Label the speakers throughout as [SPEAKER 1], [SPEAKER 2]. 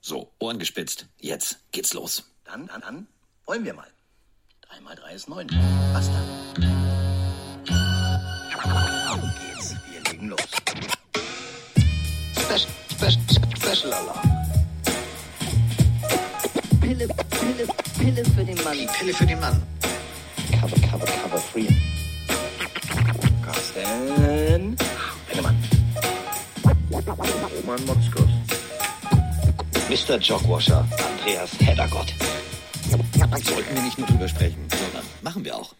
[SPEAKER 1] So, Ohren gespitzt. Jetzt geht's los.
[SPEAKER 2] Dann, dann, dann wollen wir mal. 3 mal 3 ist 9. Was dann? Auf geht's. Wir legen los.
[SPEAKER 3] Special, special, special Alarm.
[SPEAKER 4] Pille, Pille, Pille für den Mann.
[SPEAKER 3] Die Pille für den Mann.
[SPEAKER 2] Cover, cover, cover, free. Carsten. Pengemann. Roman Motzkos.
[SPEAKER 3] Mr. Jogwasher, Andreas Heddergott.
[SPEAKER 1] Sollten wir nicht nur drüber sprechen, sondern machen wir auch.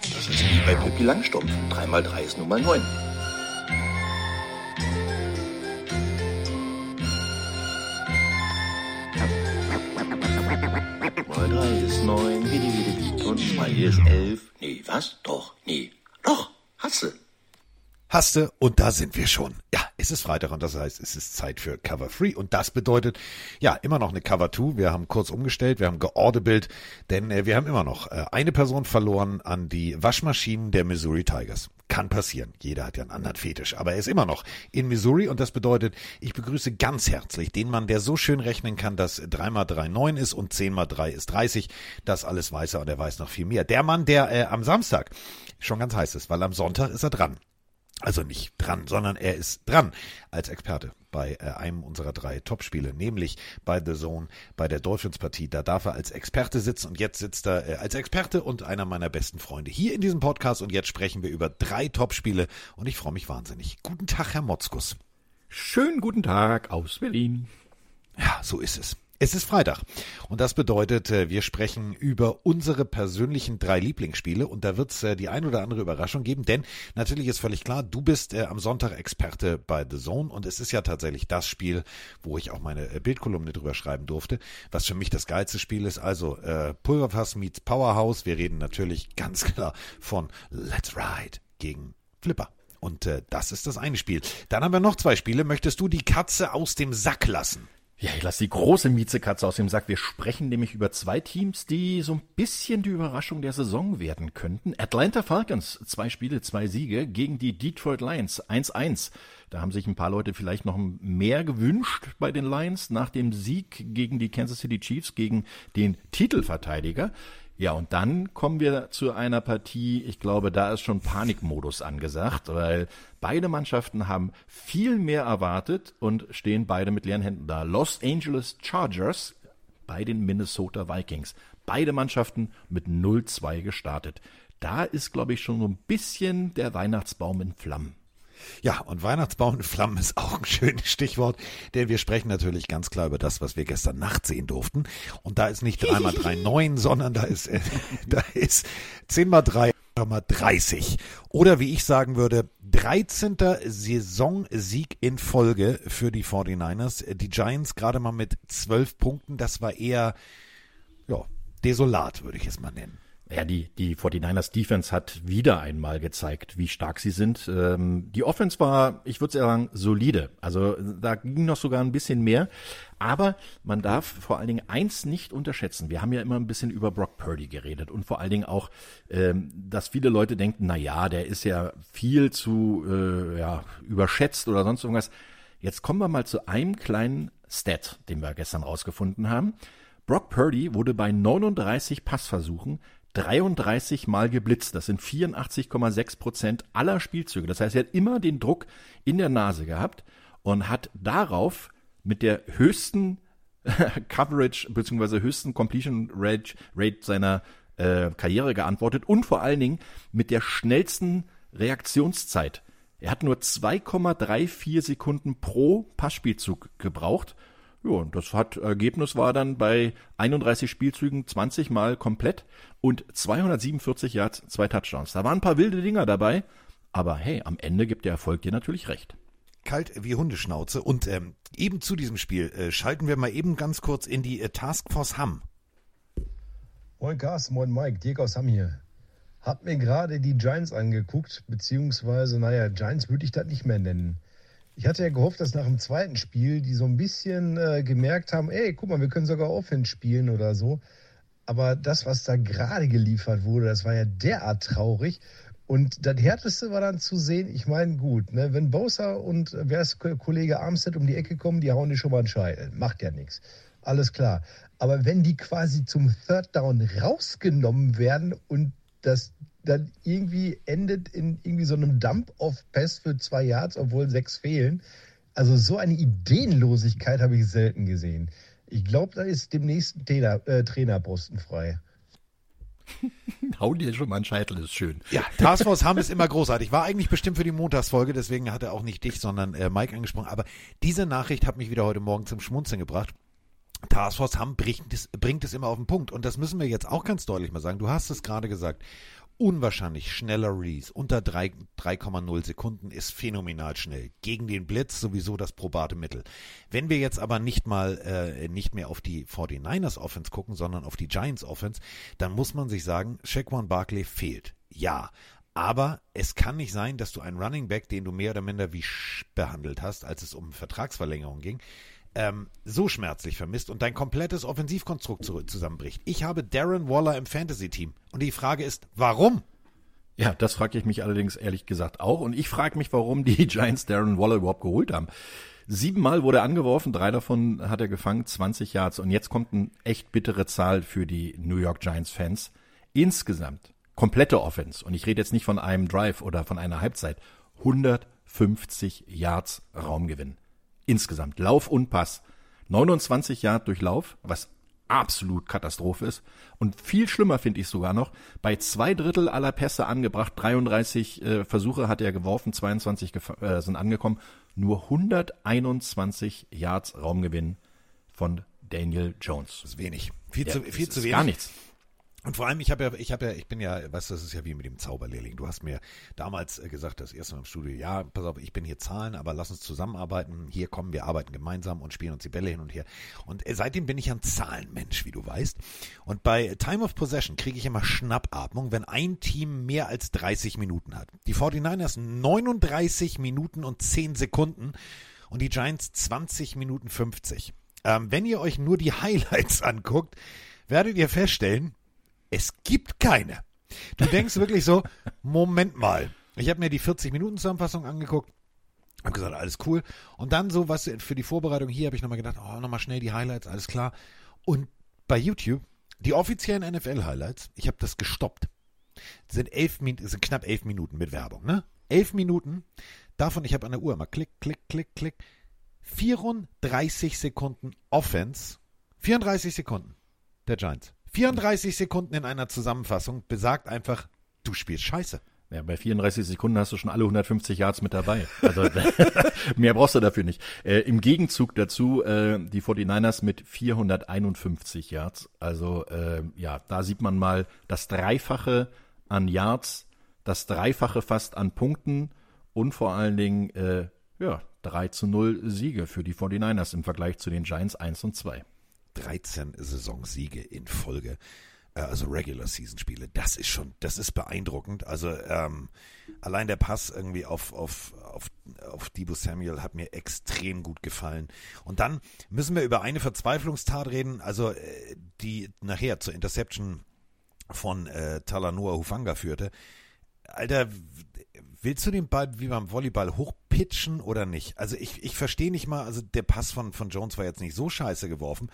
[SPEAKER 2] Das ist wie bei Pippi Langstrumpf. 3 mal 3 ist nun mal 9. Mal 3 ist 9, wie die, wie die, wie. Und 2 ist 11. Nee, was? Doch, nee. Doch, hasse.
[SPEAKER 5] Haste und da sind wir schon. Ja, es ist Freitag und das heißt, es ist Zeit für Cover 3 und das bedeutet, ja, immer noch eine Cover 2. Wir haben kurz umgestellt, wir haben geordebelt, denn äh, wir haben immer noch äh, eine Person verloren an die Waschmaschinen der Missouri Tigers. Kann passieren. Jeder hat ja einen anderen Fetisch, aber er ist immer noch in Missouri und das bedeutet, ich begrüße ganz herzlich den Mann, der so schön rechnen kann, dass 3 mal 3 9 ist und 10 mal 3 ist 30. Das alles weiß er und er weiß noch viel mehr. Der Mann, der äh, am Samstag schon ganz heiß ist, weil am Sonntag ist er dran. Also nicht dran, sondern er ist dran als Experte bei äh, einem unserer drei Topspiele, nämlich bei The Zone, bei der Dolphins-Partie. Da darf er als Experte sitzen und jetzt sitzt er äh, als Experte und einer meiner besten Freunde hier in diesem Podcast und jetzt sprechen wir über drei Topspiele und ich freue mich wahnsinnig. Guten Tag, Herr Motzkus.
[SPEAKER 6] Schönen guten Tag aus Berlin.
[SPEAKER 5] Ja, so ist es. Es ist Freitag und das bedeutet, äh, wir sprechen über unsere persönlichen drei Lieblingsspiele und da wird es äh, die ein oder andere Überraschung geben, denn natürlich ist völlig klar, du bist äh, am Sonntag Experte bei The Zone und es ist ja tatsächlich das Spiel, wo ich auch meine Bildkolumne drüber schreiben durfte, was für mich das geilste Spiel ist. Also äh, Pulverfass meets Powerhouse. Wir reden natürlich ganz klar von Let's Ride gegen Flipper. Und äh, das ist das eine Spiel. Dann haben wir noch zwei Spiele. Möchtest du die Katze aus dem Sack lassen?
[SPEAKER 6] Ja, ich lasse die große Miezekatze aus dem Sack. Wir sprechen nämlich über zwei Teams, die so ein bisschen die Überraschung der Saison werden könnten. Atlanta Falcons, zwei Spiele, zwei Siege gegen die Detroit Lions, 1-1. Da haben sich ein paar Leute vielleicht noch mehr gewünscht bei den Lions nach dem Sieg gegen die Kansas City Chiefs, gegen den Titelverteidiger. Ja, und dann kommen wir zu einer Partie, ich glaube, da ist schon Panikmodus angesagt, weil beide Mannschaften haben viel mehr erwartet und stehen beide mit leeren Händen da. Los Angeles Chargers bei den Minnesota Vikings. Beide Mannschaften mit 0-2 gestartet. Da ist, glaube ich, schon so ein bisschen der Weihnachtsbaum in Flammen.
[SPEAKER 5] Ja, und Weihnachtsbaum in Flammen ist auch ein schönes Stichwort, denn wir sprechen natürlich ganz klar über das, was wir gestern Nacht sehen durften. Und da ist nicht 3x3 sondern da ist, äh, da ist 10x3 30. Oder wie ich sagen würde, 13. Saisonsieg in Folge für die 49ers. Die Giants gerade mal mit 12 Punkten. Das war eher, ja, desolat, würde ich es mal nennen.
[SPEAKER 6] Ja, die, die 49ers Defense hat wieder einmal gezeigt, wie stark sie sind. Ähm, die Offense war, ich würde sagen, solide. Also da ging noch sogar ein bisschen mehr. Aber man darf vor allen Dingen eins nicht unterschätzen. Wir haben ja immer ein bisschen über Brock Purdy geredet und vor allen Dingen auch, ähm, dass viele Leute denken, na ja, der ist ja viel zu äh, ja, überschätzt oder sonst irgendwas. Jetzt kommen wir mal zu einem kleinen Stat, den wir gestern rausgefunden haben. Brock Purdy wurde bei 39 Passversuchen 33 Mal geblitzt. Das sind 84,6 Prozent aller Spielzüge. Das heißt, er hat immer den Druck in der Nase gehabt und hat darauf mit der höchsten Coverage bzw. höchsten Completion Rate, Rate seiner äh, Karriere geantwortet und vor allen Dingen mit der schnellsten Reaktionszeit. Er hat nur 2,34 Sekunden pro Passspielzug gebraucht ja, und das hat, Ergebnis war dann bei 31 Spielzügen 20 Mal komplett und 247 Yards, zwei Touchdowns. Da waren ein paar wilde Dinger dabei, aber hey, am Ende gibt der Erfolg dir natürlich recht.
[SPEAKER 5] Kalt wie Hundeschnauze. Und ähm, eben zu diesem Spiel äh, schalten wir mal eben ganz kurz in die äh, Taskforce Hamm.
[SPEAKER 7] Moin Carsten, moin Mike, Dirk aus Hamm hier. Hab mir gerade die Giants angeguckt, beziehungsweise, naja, Giants würde ich das nicht mehr nennen. Ich hatte ja gehofft, dass nach dem zweiten Spiel die so ein bisschen äh, gemerkt haben, ey, guck mal, wir können sogar Offense spielen oder so. Aber das, was da gerade geliefert wurde, das war ja derart traurig. Und das Härteste war dann zu sehen, ich meine, gut, ne, wenn Bowser und äh, wer ist Kollege Armstead um die Ecke kommen, die hauen die schon mal einen Scheitel. Macht ja nichts. Alles klar. Aber wenn die quasi zum Third Down rausgenommen werden und das dann irgendwie endet in irgendwie so einem Dump-Off-Pass für zwei Yards, obwohl sechs fehlen. Also so eine Ideenlosigkeit habe ich selten gesehen. Ich glaube, da ist dem nächsten Trainer, äh, Trainerposten frei.
[SPEAKER 6] Hau dir schon mal einen Scheitel, ist schön.
[SPEAKER 5] Ja, Taskforce haben es immer großartig. War eigentlich bestimmt für die Montagsfolge, deswegen hat er auch nicht dich, sondern äh, Mike angesprochen. Aber diese Nachricht hat mich wieder heute Morgen zum Schmunzeln gebracht. Taskforce haben bringt es, bringt es immer auf den Punkt. Und das müssen wir jetzt auch ganz deutlich mal sagen. Du hast es gerade gesagt. Unwahrscheinlich schneller Release. Unter 3,0 Sekunden ist phänomenal schnell. Gegen den Blitz sowieso das probate Mittel. Wenn wir jetzt aber nicht mal, äh, nicht mehr auf die 49ers Offense gucken, sondern auf die Giants Offense, dann muss man sich sagen, Shaquan Barkley fehlt. Ja. Aber es kann nicht sein, dass du einen Running Back, den du mehr oder minder wie behandelt hast, als es um Vertragsverlängerung ging, ähm, so schmerzlich vermisst und dein komplettes Offensivkonstrukt zusammenbricht. Ich habe Darren Waller im Fantasy-Team und die Frage ist, warum?
[SPEAKER 6] Ja, das frage ich mich allerdings ehrlich gesagt auch und ich frage mich, warum die Giants Darren Waller überhaupt geholt haben. Siebenmal wurde er angeworfen, drei davon hat er gefangen, 20 Yards und jetzt kommt eine echt bittere Zahl für die New York Giants Fans. Insgesamt, komplette Offense und ich rede jetzt nicht von einem Drive oder von einer Halbzeit, 150 Yards Raumgewinn insgesamt. Lauf und Pass. 29 Yard durch Lauf, was absolut Katastrophe ist. Und viel schlimmer finde ich sogar noch, bei zwei Drittel aller Pässe angebracht, 33 äh, Versuche hat er geworfen, 22 äh, sind angekommen, nur 121 Yards Raumgewinn von Daniel Jones.
[SPEAKER 5] Das ist wenig. Viel ja, zu, viel zu
[SPEAKER 6] wenig. Gar nichts.
[SPEAKER 5] Und vor allem, ich habe ja, ich habe ja, ich bin ja, weißt du, das ist ja wie mit dem Zauberlehrling. Du hast mir damals äh, gesagt, das erste Mal im Studio, ja, pass auf, ich bin hier Zahlen, aber lass uns zusammenarbeiten. Hier kommen wir arbeiten gemeinsam und spielen uns die Bälle hin und her. Und äh, seitdem bin ich ein Zahlenmensch, wie du weißt. Und bei Time of Possession kriege ich immer Schnappatmung, wenn ein Team mehr als 30 Minuten hat. Die 49ers 39 Minuten und 10 Sekunden und die Giants 20 Minuten 50. Ähm, wenn ihr euch nur die Highlights anguckt, werdet ihr feststellen, es gibt keine. Du denkst wirklich so, Moment mal. Ich habe mir die 40-Minuten-Zusammenfassung angeguckt, habe gesagt, alles cool. Und dann so, was für die Vorbereitung hier habe ich nochmal gedacht, oh, nochmal schnell die Highlights, alles klar. Und bei YouTube, die offiziellen NFL-Highlights, ich habe das gestoppt, sind, elf, sind knapp elf Minuten mit Werbung, ne? Elf Minuten, davon, ich habe an der Uhr mal klick, klick, klick, klick, 34 Sekunden Offense, 34 Sekunden der Giants. 34 Sekunden in einer Zusammenfassung besagt einfach, du spielst scheiße.
[SPEAKER 6] Ja, bei 34 Sekunden hast du schon alle 150 Yards mit dabei. Also mehr brauchst du dafür nicht. Äh, Im Gegenzug dazu äh, die 49ers mit 451 Yards. Also äh, ja, da sieht man mal das Dreifache an Yards, das Dreifache fast an Punkten und vor allen Dingen äh, ja 3 zu 0 Siege für die 49ers im Vergleich zu den Giants 1 und 2.
[SPEAKER 5] 13 Saisonsiege in Folge, äh, also Regular Season Spiele. Das ist schon, das ist beeindruckend. Also ähm, allein der Pass irgendwie auf auf auf auf Debo Samuel hat mir extrem gut gefallen. Und dann müssen wir über eine Verzweiflungstat reden, also äh, die nachher zur Interception von äh, Talanoa Hufanga führte. Alter, willst du den Ball wie beim Volleyball hochpitchen oder nicht? Also ich, ich verstehe nicht mal, also der Pass von, von Jones war jetzt nicht so scheiße geworfen,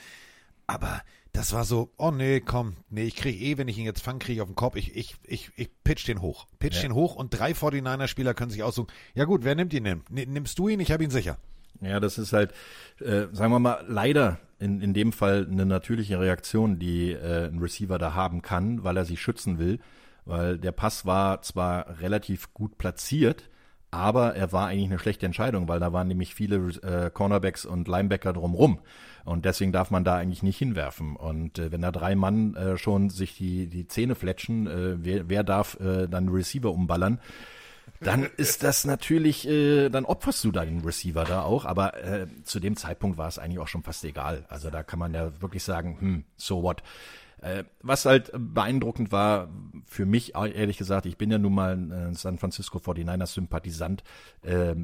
[SPEAKER 5] aber das war so, oh nee, komm, nee, ich kriege eh, wenn ich ihn jetzt fange, kriege ich auf den Kopf. Ich, ich, ich, ich pitch den hoch. Pitch ja. den hoch und drei 49er-Spieler können sich aussuchen. Ja gut, wer nimmt ihn denn? Nimmst du ihn? Ich habe ihn sicher.
[SPEAKER 6] Ja, das ist halt, äh, sagen wir mal, leider in, in dem Fall eine natürliche Reaktion, die äh, ein Receiver da haben kann, weil er sich schützen will. Weil der Pass war zwar relativ gut platziert, aber er war eigentlich eine schlechte Entscheidung, weil da waren nämlich viele äh, Cornerbacks und Linebacker drumrum. Und deswegen darf man da eigentlich nicht hinwerfen. Und äh, wenn da drei Mann äh, schon sich die, die Zähne fletschen, äh, wer, wer darf äh, dann Receiver umballern? Dann ist das natürlich, äh, dann opferst du da den Receiver da auch. Aber äh, zu dem Zeitpunkt war es eigentlich auch schon fast egal. Also da kann man ja wirklich sagen, hm, so what. Äh, was halt beeindruckend war, für mich ehrlich gesagt, ich bin ja nun mal ein äh, San Francisco 49ers Sympathisant, äh,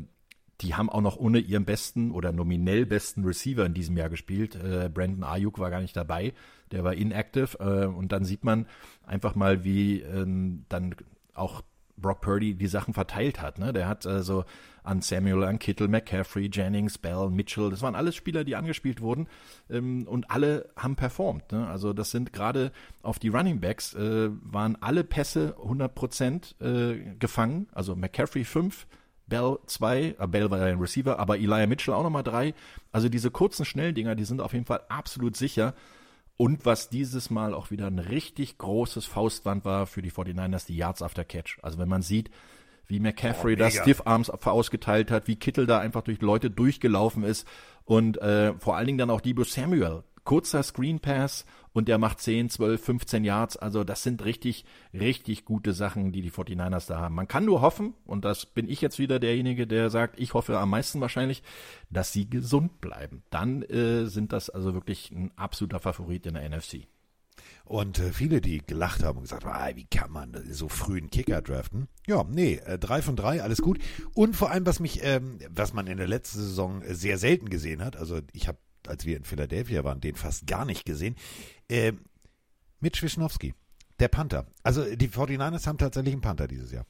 [SPEAKER 6] die haben auch noch ohne ihren besten oder nominell besten Receiver in diesem Jahr gespielt. Äh, Brandon Ayuk war gar nicht dabei, der war inactive. Und dann sieht man einfach mal, wie ähm, dann auch Brock Purdy die Sachen verteilt hat. Ne? Der hat also an Samuel, an Kittle, McCaffrey, Jennings, Bell, Mitchell, das waren alles Spieler, die angespielt wurden ähm, und alle haben performt. Ne? Also das sind gerade auf die Running Backs äh, waren alle Pässe 100 Prozent äh, gefangen. Also McCaffrey 5, Bell 2, äh, Bell war ja ein Receiver, aber Elijah Mitchell auch nochmal 3. Also diese kurzen Schnelldinger, die sind auf jeden Fall absolut sicher. Und was dieses Mal auch wieder ein richtig großes Faustwand war für die 49ers, die Yards after Catch. Also wenn man sieht, wie McCaffrey oh, da Stiff Arms ausgeteilt hat, wie Kittel da einfach durch Leute durchgelaufen ist und äh, vor allen Dingen dann auch Debo Samuel. Kurzer Screen Pass und der macht 10, 12, 15 Yards. Also das sind richtig, richtig gute Sachen, die die 49ers da haben. Man kann nur hoffen, und das bin ich jetzt wieder derjenige, der sagt, ich hoffe am meisten wahrscheinlich, dass sie gesund bleiben. Dann äh, sind das also wirklich ein absoluter Favorit in der NFC.
[SPEAKER 5] Und äh, viele, die gelacht haben und gesagt haben, ah, wie kann man so früh einen Kicker draften? Ja, nee, äh, drei von drei, alles gut. Und vor allem, was mich, ähm, was man in der letzten Saison sehr selten gesehen hat, also ich habe als wir in Philadelphia waren, den fast gar nicht gesehen. Äh, Mitch Wischnowski, der Panther. Also die 49ers haben tatsächlich einen Panther dieses Jahr.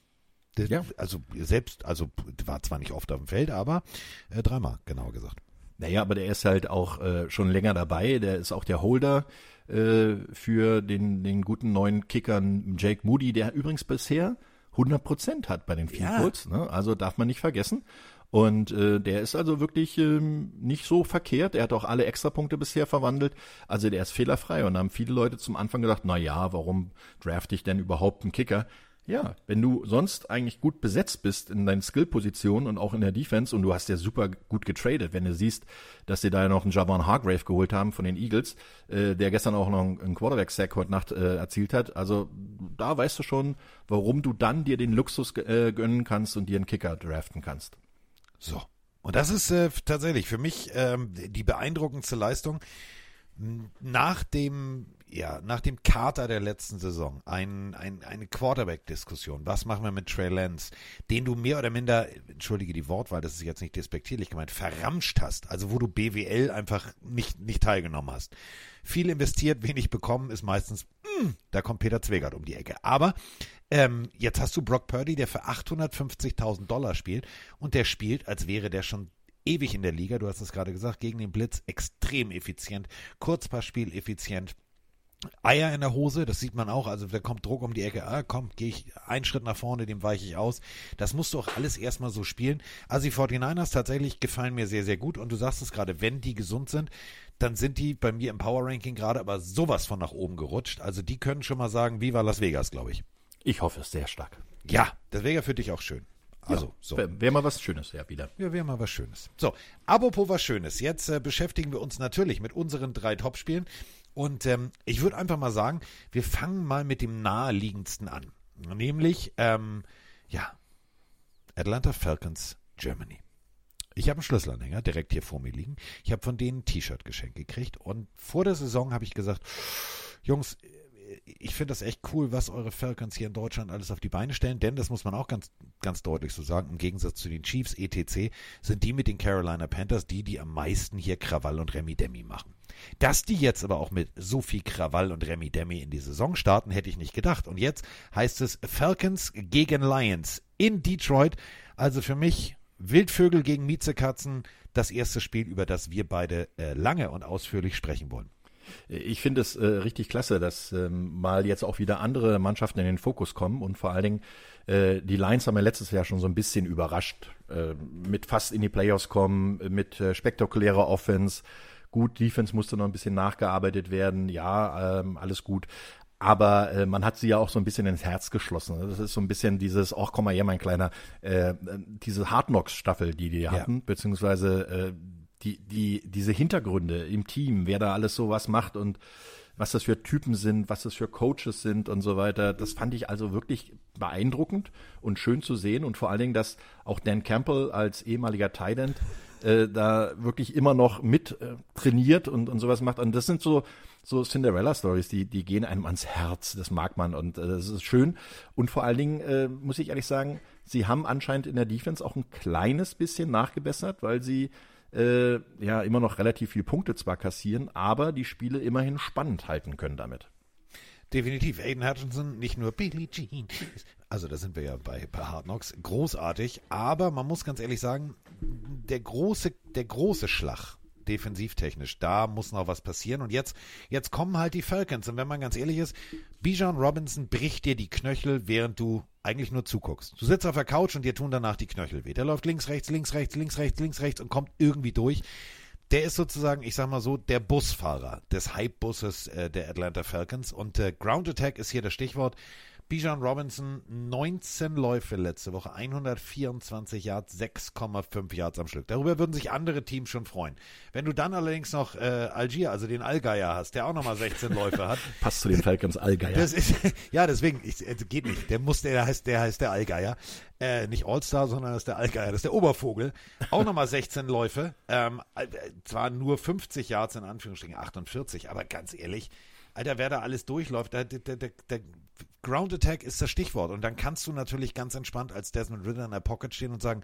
[SPEAKER 5] Der, ja. Also selbst, also war zwar nicht oft auf dem Feld, aber äh, dreimal, genauer gesagt.
[SPEAKER 6] Naja, aber der ist halt auch äh, schon länger dabei. Der ist auch der Holder äh, für den, den guten neuen Kickern Jake Moody, der übrigens bisher 100 Prozent hat bei den Field Goals. Ja. Ne? Also darf man nicht vergessen. Und äh, der ist also wirklich ähm, nicht so verkehrt. Er hat auch alle Extrapunkte bisher verwandelt. Also der ist fehlerfrei. Und da haben viele Leute zum Anfang gedacht, na ja, warum draft ich denn überhaupt einen Kicker? Ja, wenn du sonst eigentlich gut besetzt bist in deinen Skill-Positionen und auch in der Defense und du hast ja super gut getradet, wenn du siehst, dass sie da ja noch einen Javon Hargrave geholt haben von den Eagles, äh, der gestern auch noch einen Quarterback-Sack heute Nacht äh, erzielt hat. Also da weißt du schon, warum du dann dir den Luxus äh, gönnen kannst und dir einen Kicker draften kannst.
[SPEAKER 5] So. Und das ist äh, tatsächlich für mich ähm, die beeindruckendste Leistung nach dem ja, nach dem Kater der letzten Saison, ein, ein, eine Quarterback-Diskussion. Was machen wir mit Trey Lance, den du mehr oder minder, entschuldige die Wortwahl, das ist jetzt nicht despektierlich gemeint, verramscht hast, also wo du BWL einfach nicht, nicht teilgenommen hast. Viel investiert, wenig bekommen, ist meistens, mh, hm, da kommt Peter Zwegert um die Ecke. Aber ähm, jetzt hast du Brock Purdy, der für 850.000 Dollar spielt und der spielt, als wäre der schon ewig in der Liga, du hast es gerade gesagt, gegen den Blitz extrem effizient, Kurzpassspiel effizient. Eier in der Hose, das sieht man auch, also da kommt Druck um die Ecke, ah, komm, gehe ich einen Schritt nach vorne, dem weiche ich aus. Das musst du auch alles erstmal so spielen. Also die 49ers tatsächlich gefallen mir sehr, sehr gut und du sagst es gerade, wenn die gesund sind, dann sind die bei mir im Power Ranking gerade aber sowas von nach oben gerutscht. Also die können schon mal sagen, wie war Las Vegas, glaube ich.
[SPEAKER 6] Ich hoffe es sehr stark.
[SPEAKER 5] Ja, das wäre ja für dich auch schön.
[SPEAKER 6] Also, ja, so. Wäre wär mal was Schönes, ja, wieder.
[SPEAKER 5] Ja, wäre mal was Schönes. So, apropos was Schönes. Jetzt äh, beschäftigen wir uns natürlich mit unseren drei Topspielen. Und ähm, ich würde einfach mal sagen, wir fangen mal mit dem naheliegendsten an. Nämlich, ähm, ja, Atlanta Falcons Germany. Ich habe einen Schlüsselanhänger direkt hier vor mir liegen. Ich habe von denen ein T-Shirt geschenkt gekriegt. Und vor der Saison habe ich gesagt, Jungs, ich finde das echt cool, was eure Falcons hier in Deutschland alles auf die Beine stellen, denn das muss man auch ganz, ganz deutlich so sagen, im Gegensatz zu den Chiefs, etc., sind die mit den Carolina Panthers die, die am meisten hier Krawall und Remi Demi machen. Dass die jetzt aber auch mit so viel Krawall und Remi Demi in die Saison starten, hätte ich nicht gedacht. Und jetzt heißt es Falcons gegen Lions in Detroit. Also für mich Wildvögel gegen Miezekatzen, das erste Spiel, über das wir beide äh, lange und ausführlich sprechen wollen.
[SPEAKER 6] Ich finde es äh, richtig klasse, dass ähm, mal jetzt auch wieder andere Mannschaften in den Fokus kommen und vor allen Dingen äh, die Lions haben ja letztes Jahr schon so ein bisschen überrascht, äh, mit fast in die Playoffs kommen, mit äh, spektakulärer Offense. Gut, Defense musste noch ein bisschen nachgearbeitet werden, ja, ähm, alles gut. Aber äh, man hat sie ja auch so ein bisschen ins Herz geschlossen. Das ist so ein bisschen dieses, ach komm mal her, mein Kleiner, äh, diese Hard Knocks Staffel, die die hatten, ja. beziehungsweise äh, die, die, diese Hintergründe im Team, wer da alles sowas macht und was das für Typen sind, was das für Coaches sind und so weiter. Das fand ich also wirklich beeindruckend und schön zu sehen und vor allen Dingen, dass auch Dan Campbell als ehemaliger Thailand äh, da wirklich immer noch mit äh, trainiert und, und sowas macht. Und das sind so, so Cinderella-Stories, die, die gehen einem ans Herz. Das mag man und äh, das ist schön. Und vor allen Dingen, äh, muss ich ehrlich sagen, sie haben anscheinend in der Defense auch ein kleines bisschen nachgebessert, weil sie äh, ja immer noch relativ viele Punkte zwar kassieren, aber die Spiele immerhin spannend halten können damit.
[SPEAKER 5] Definitiv. Aiden Hutchinson, nicht nur Billie Jean. Also da sind wir ja bei, bei Hard Knocks. Großartig. Aber man muss ganz ehrlich sagen, der große, der große Schlag defensivtechnisch. Da muss noch was passieren. Und jetzt, jetzt kommen halt die Falcons. Und wenn man ganz ehrlich ist, Bijan Robinson bricht dir die Knöchel, während du eigentlich nur zuguckst. Du sitzt auf der Couch und dir tun danach die Knöchel weh. Der läuft links, rechts, links, rechts, links, rechts, links, rechts und kommt irgendwie durch. Der ist sozusagen, ich sag mal so, der Busfahrer des Hype-Busses äh, der Atlanta Falcons. Und äh, Ground Attack ist hier das Stichwort. Bijan Robinson 19 Läufe letzte Woche, 124 Yards, 6,5 Yards am Stück. Darüber würden sich andere Teams schon freuen. Wenn du dann allerdings noch äh, Algier, also den Allgeier hast, der auch nochmal 16 Läufe hat.
[SPEAKER 6] Passt zu den Falcons Allgeier.
[SPEAKER 5] Das ist, ja, deswegen, ich, äh, geht nicht. Der muss, der heißt, der heißt der Allgeier. Äh, nicht All-Star, sondern das ist der Allgeier, das ist der Obervogel. Auch nochmal 16 Läufe. Ähm, äh, zwar nur 50 Yards in Anführungsstrichen, 48, aber ganz ehrlich, Alter, wer da alles durchläuft, der, der, der Ground Attack ist das Stichwort. Und dann kannst du natürlich ganz entspannt als Desmond Ritter in der Pocket stehen und sagen,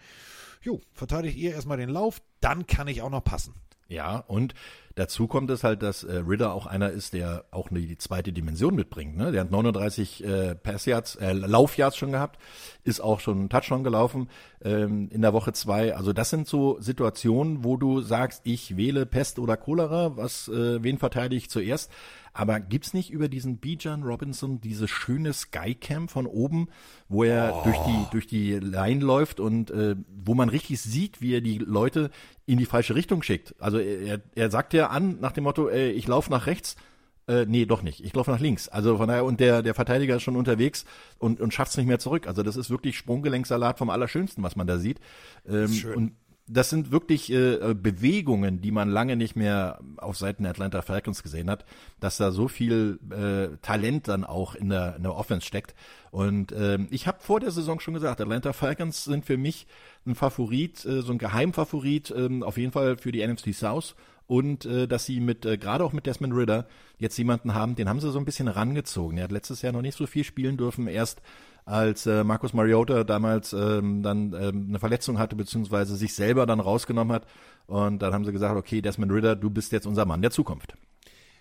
[SPEAKER 5] jo, verteidigt ihr erstmal den Lauf, dann kann ich auch noch passen.
[SPEAKER 6] Ja, und dazu kommt es halt, dass äh, Ritter auch einer ist, der auch eine, die zweite Dimension mitbringt. Ne? Der hat 39 äh, Passyards, äh, Laufyards schon gehabt, ist auch schon einen Touchdown gelaufen ähm, in der Woche zwei. Also das sind so Situationen, wo du sagst, ich wähle Pest oder Cholera, was äh, wen verteidige ich zuerst. Aber gibt's nicht über diesen Bijan Robinson diese schöne Skycam von oben, wo er oh. durch die durch die Line läuft und äh, wo man richtig sieht, wie er die Leute in die falsche Richtung schickt. Also er, er sagt ja an nach dem Motto, ey, ich laufe nach rechts. Äh, nee, doch nicht. Ich laufe nach links. Also von daher, und der, der Verteidiger ist schon unterwegs und, und schafft es nicht mehr zurück. Also das ist wirklich Sprunggelenksalat vom Allerschönsten, was man da sieht. Ähm, Schön. Und das sind wirklich äh, Bewegungen, die man lange nicht mehr auf Seiten der Atlanta Falcons gesehen hat, dass da so viel äh, Talent dann auch in der, in der Offense steckt. Und äh, ich habe vor der Saison schon gesagt, Atlanta Falcons sind für mich ein Favorit, äh, so ein Geheimfavorit, äh, auf jeden Fall für die NFC South. Und äh, dass sie mit, äh, gerade auch mit Desmond Ritter, jetzt jemanden haben, den haben sie so ein bisschen rangezogen. Er hat letztes Jahr noch nicht so viel spielen dürfen, erst als äh, Marcus Mariota damals ähm, dann ähm, eine Verletzung hatte, beziehungsweise sich selber dann rausgenommen hat. Und dann haben sie gesagt, okay, Desmond Ritter, du bist jetzt unser Mann der Zukunft.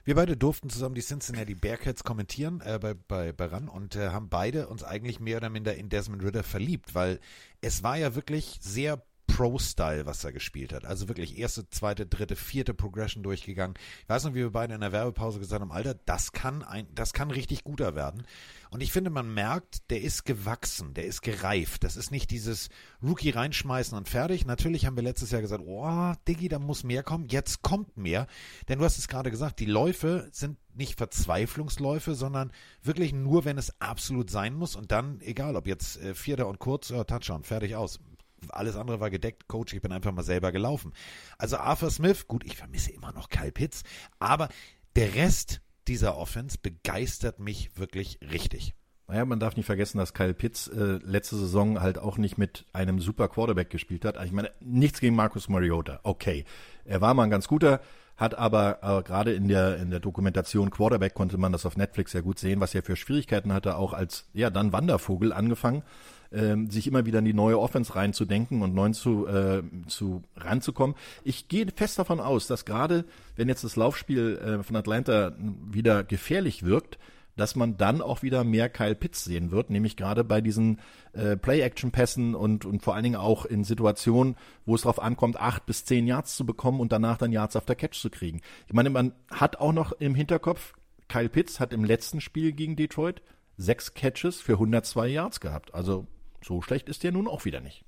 [SPEAKER 5] Wir beide durften zusammen die Cincinnati Bearcats kommentieren äh, bei, bei, bei RAN und äh, haben beide uns eigentlich mehr oder minder in Desmond Ritter verliebt, weil es war ja wirklich sehr Pro-Style, was er gespielt hat. Also wirklich erste, zweite, dritte, vierte Progression durchgegangen. Ich weiß noch, wie wir beide in der Werbepause gesagt haben, Alter, das kann ein, das kann richtig guter werden. Und ich finde, man merkt, der ist gewachsen, der ist gereift. Das ist nicht dieses Rookie reinschmeißen und fertig. Natürlich haben wir letztes Jahr gesagt, oh, Diggi, da muss mehr kommen. Jetzt kommt mehr. Denn du hast es gerade gesagt, die Läufe sind nicht Verzweiflungsläufe, sondern wirklich nur, wenn es absolut sein muss. Und dann, egal, ob jetzt äh, Vierter und kurz, oh, Touchdown, fertig aus alles andere war gedeckt. Coach, ich bin einfach mal selber gelaufen. Also Arthur Smith, gut, ich vermisse immer noch Kyle Pitts, aber der Rest dieser Offense begeistert mich wirklich richtig.
[SPEAKER 6] Naja, man darf nicht vergessen, dass Kyle Pitts äh, letzte Saison halt auch nicht mit einem super Quarterback gespielt hat. Ich meine, nichts gegen Marcus Mariota. Okay. Er war mal ein ganz guter, hat aber äh, gerade in der, in der Dokumentation Quarterback konnte man das auf Netflix sehr gut sehen, was er für Schwierigkeiten hatte, auch als, ja, dann Wandervogel angefangen ähm, sich immer wieder in die neue Offense reinzudenken und neu zu, äh, zu ranzukommen. Ich gehe fest davon aus, dass gerade wenn jetzt das Laufspiel äh, von Atlanta wieder gefährlich wirkt, dass man dann auch wieder mehr Kyle Pitts sehen wird, nämlich gerade bei diesen äh, Play-Action-Pässen und, und vor allen Dingen auch in Situationen, wo es darauf ankommt, acht bis zehn Yards zu bekommen und danach dann Yards auf der Catch zu kriegen. Ich meine, man hat auch noch im Hinterkopf, Kyle Pitts hat im letzten Spiel gegen Detroit sechs Catches für 102 Yards gehabt. Also so schlecht ist der nun auch wieder nicht.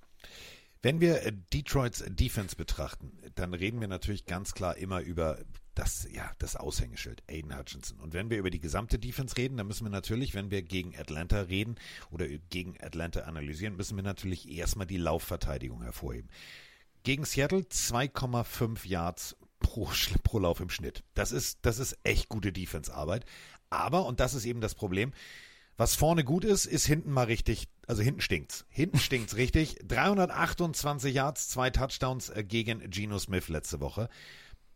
[SPEAKER 5] Wenn wir äh, Detroits Defense betrachten, dann reden wir natürlich ganz klar immer über das, ja, das Aushängeschild, Aiden Hutchinson. Und wenn wir über die gesamte Defense reden, dann müssen wir natürlich, wenn wir gegen Atlanta reden oder gegen Atlanta analysieren, müssen wir natürlich erstmal die Laufverteidigung hervorheben. Gegen Seattle 2,5 Yards pro, pro Lauf im Schnitt. Das ist, das ist echt gute Defense-Arbeit. Aber, und das ist eben das Problem, was vorne gut ist, ist hinten mal richtig, also hinten stinkt's. Hinten stinkt's richtig. 328 Yards, zwei Touchdowns äh, gegen Geno Smith letzte Woche.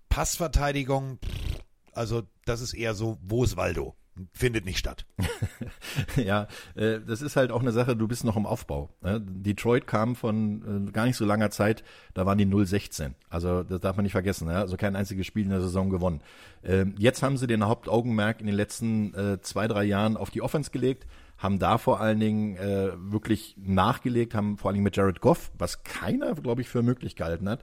[SPEAKER 5] Passverteidigung, also das ist eher so, wo ist Waldo? Findet nicht statt.
[SPEAKER 6] ja, äh, das ist halt auch eine Sache, du bist noch im Aufbau. Ne? Detroit kam von äh, gar nicht so langer Zeit, da waren die 0-16. Also das darf man nicht vergessen. Ja? Also kein einziges Spiel in der Saison gewonnen. Ähm, jetzt haben sie den Hauptaugenmerk in den letzten äh, zwei, drei Jahren auf die Offense gelegt haben da vor allen Dingen äh, wirklich nachgelegt, haben vor allen Dingen mit Jared Goff, was keiner, glaube ich, für möglich gehalten hat,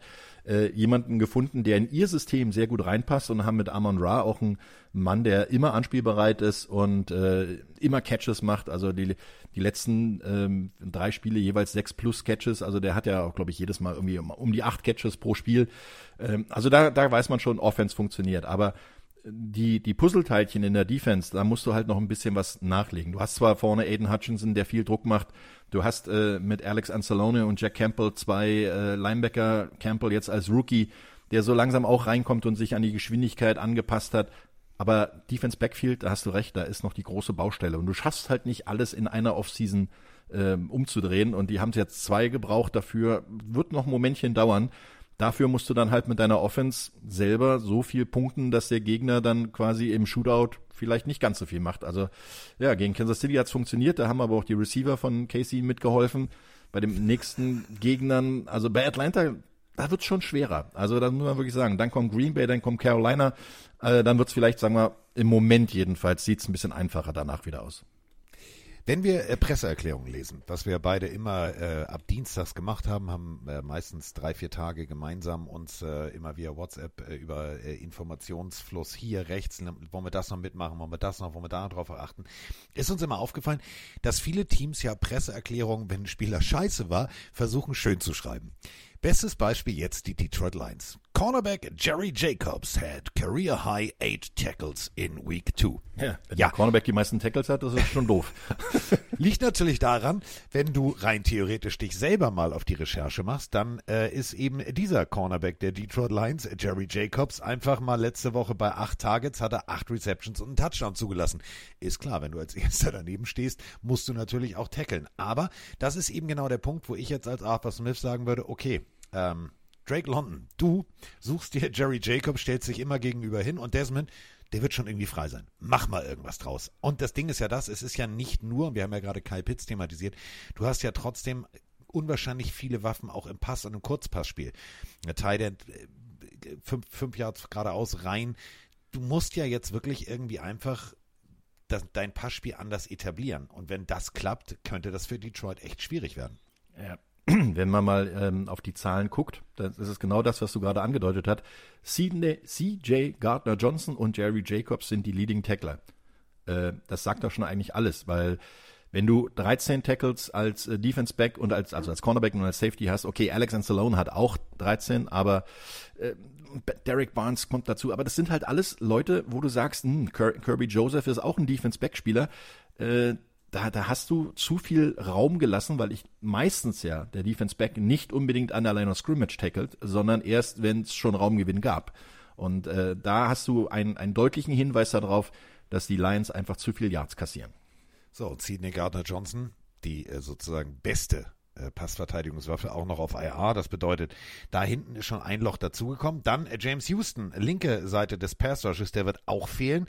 [SPEAKER 6] äh, jemanden gefunden, der in ihr System sehr gut reinpasst und haben mit Amon Ra auch einen Mann, der immer anspielbereit ist und äh, immer Catches macht. Also die, die letzten ähm, drei Spiele jeweils sechs plus Catches. Also der hat ja auch, glaube ich, jedes Mal irgendwie um, um die acht Catches pro Spiel. Ähm, also da, da weiß man schon, Offense funktioniert. Aber die, die Puzzleteilchen in der Defense, da musst du halt noch ein bisschen was nachlegen. Du hast zwar vorne Aiden Hutchinson, der viel Druck macht. Du hast äh, mit Alex Anzalone und Jack Campbell zwei äh, Linebacker. Campbell jetzt als Rookie, der so langsam auch reinkommt und sich an die Geschwindigkeit angepasst hat. Aber Defense Backfield, da hast du recht, da ist noch die große Baustelle. Und du schaffst halt nicht alles in einer Offseason äh, umzudrehen. Und die haben jetzt zwei gebraucht dafür. Wird noch ein Momentchen dauern. Dafür musst du dann halt mit deiner Offense selber so viel punkten, dass der Gegner dann quasi im Shootout vielleicht nicht ganz so viel macht. Also ja, gegen Kansas City hat's funktioniert, da haben aber auch die Receiver von Casey mitgeholfen. Bei den nächsten Gegnern, also bei Atlanta, da wird's schon schwerer. Also da muss man wirklich sagen, dann kommt Green Bay, dann kommt Carolina, äh, dann wird's vielleicht, sagen wir, im Moment jedenfalls, sieht's ein bisschen einfacher danach wieder aus.
[SPEAKER 5] Wenn wir äh, Presseerklärungen lesen, was wir beide immer äh, ab Dienstags gemacht haben, haben äh, meistens drei, vier Tage gemeinsam uns äh, immer via WhatsApp äh, über äh, Informationsfluss hier rechts, ne, wollen wir das noch mitmachen, wollen wir das noch, wollen wir da drauf achten, ist uns immer aufgefallen, dass viele Teams ja Presseerklärungen, wenn ein Spieler scheiße war, versuchen schön zu schreiben. Bestes Beispiel jetzt die Detroit Lions. Cornerback Jerry Jacobs had career high eight tackles in week two.
[SPEAKER 6] Ja, wenn ja. der Cornerback die meisten Tackles hat, das ist schon doof.
[SPEAKER 5] Liegt natürlich daran, wenn du rein theoretisch dich selber mal auf die Recherche machst, dann äh, ist eben dieser Cornerback der Detroit Lions, Jerry Jacobs, einfach mal letzte Woche bei acht Targets, hat er acht Receptions und einen Touchdown zugelassen. Ist klar, wenn du als Erster daneben stehst, musst du natürlich auch tackeln. Aber das ist eben genau der Punkt, wo ich jetzt als Arthur Smith sagen würde, okay, ähm, Drake London, du suchst dir Jerry Jacobs, stellst sich immer gegenüber hin und Desmond, der wird schon irgendwie frei sein. Mach mal irgendwas draus. Und das Ding ist ja das, es ist ja nicht nur, wir haben ja gerade Kyle Pitts thematisiert, du hast ja trotzdem unwahrscheinlich viele Waffen auch im Pass- und im Kurzpassspiel. Der Tight fünf, fünf Yards geradeaus rein. Du musst ja jetzt wirklich irgendwie einfach das, dein Passspiel anders etablieren. Und wenn das klappt, könnte das für Detroit echt schwierig werden.
[SPEAKER 6] Ja, wenn man mal ähm, auf die Zahlen guckt, dann ist es genau das, was du gerade angedeutet hast. CJ Gardner Johnson und Jerry Jacobs sind die Leading Tackler. Äh, das sagt doch schon eigentlich alles, weil wenn du 13 Tackles als äh, Defense Back und als also als Cornerback und als Safety hast, okay, Alex Stallone hat auch 13, aber äh, Derek Barnes kommt dazu, aber das sind halt alles Leute, wo du sagst, hm, Kirby Joseph ist auch ein Defense Back Spieler. Äh, da, da hast du zu viel Raum gelassen, weil ich meistens ja der Defense Back nicht unbedingt an der Line of Scrimmage tackelt, sondern erst, wenn es schon Raumgewinn gab. Und äh, da hast du einen, einen deutlichen Hinweis darauf, dass die Lions einfach zu viel Yards kassieren.
[SPEAKER 5] So, Sidney Gardner Johnson, die äh, sozusagen beste äh, Passverteidigungswaffe auch noch auf IR. Das bedeutet, da hinten ist schon ein Loch dazugekommen. Dann äh, James Houston, linke Seite des Pass Rushes, der wird auch fehlen.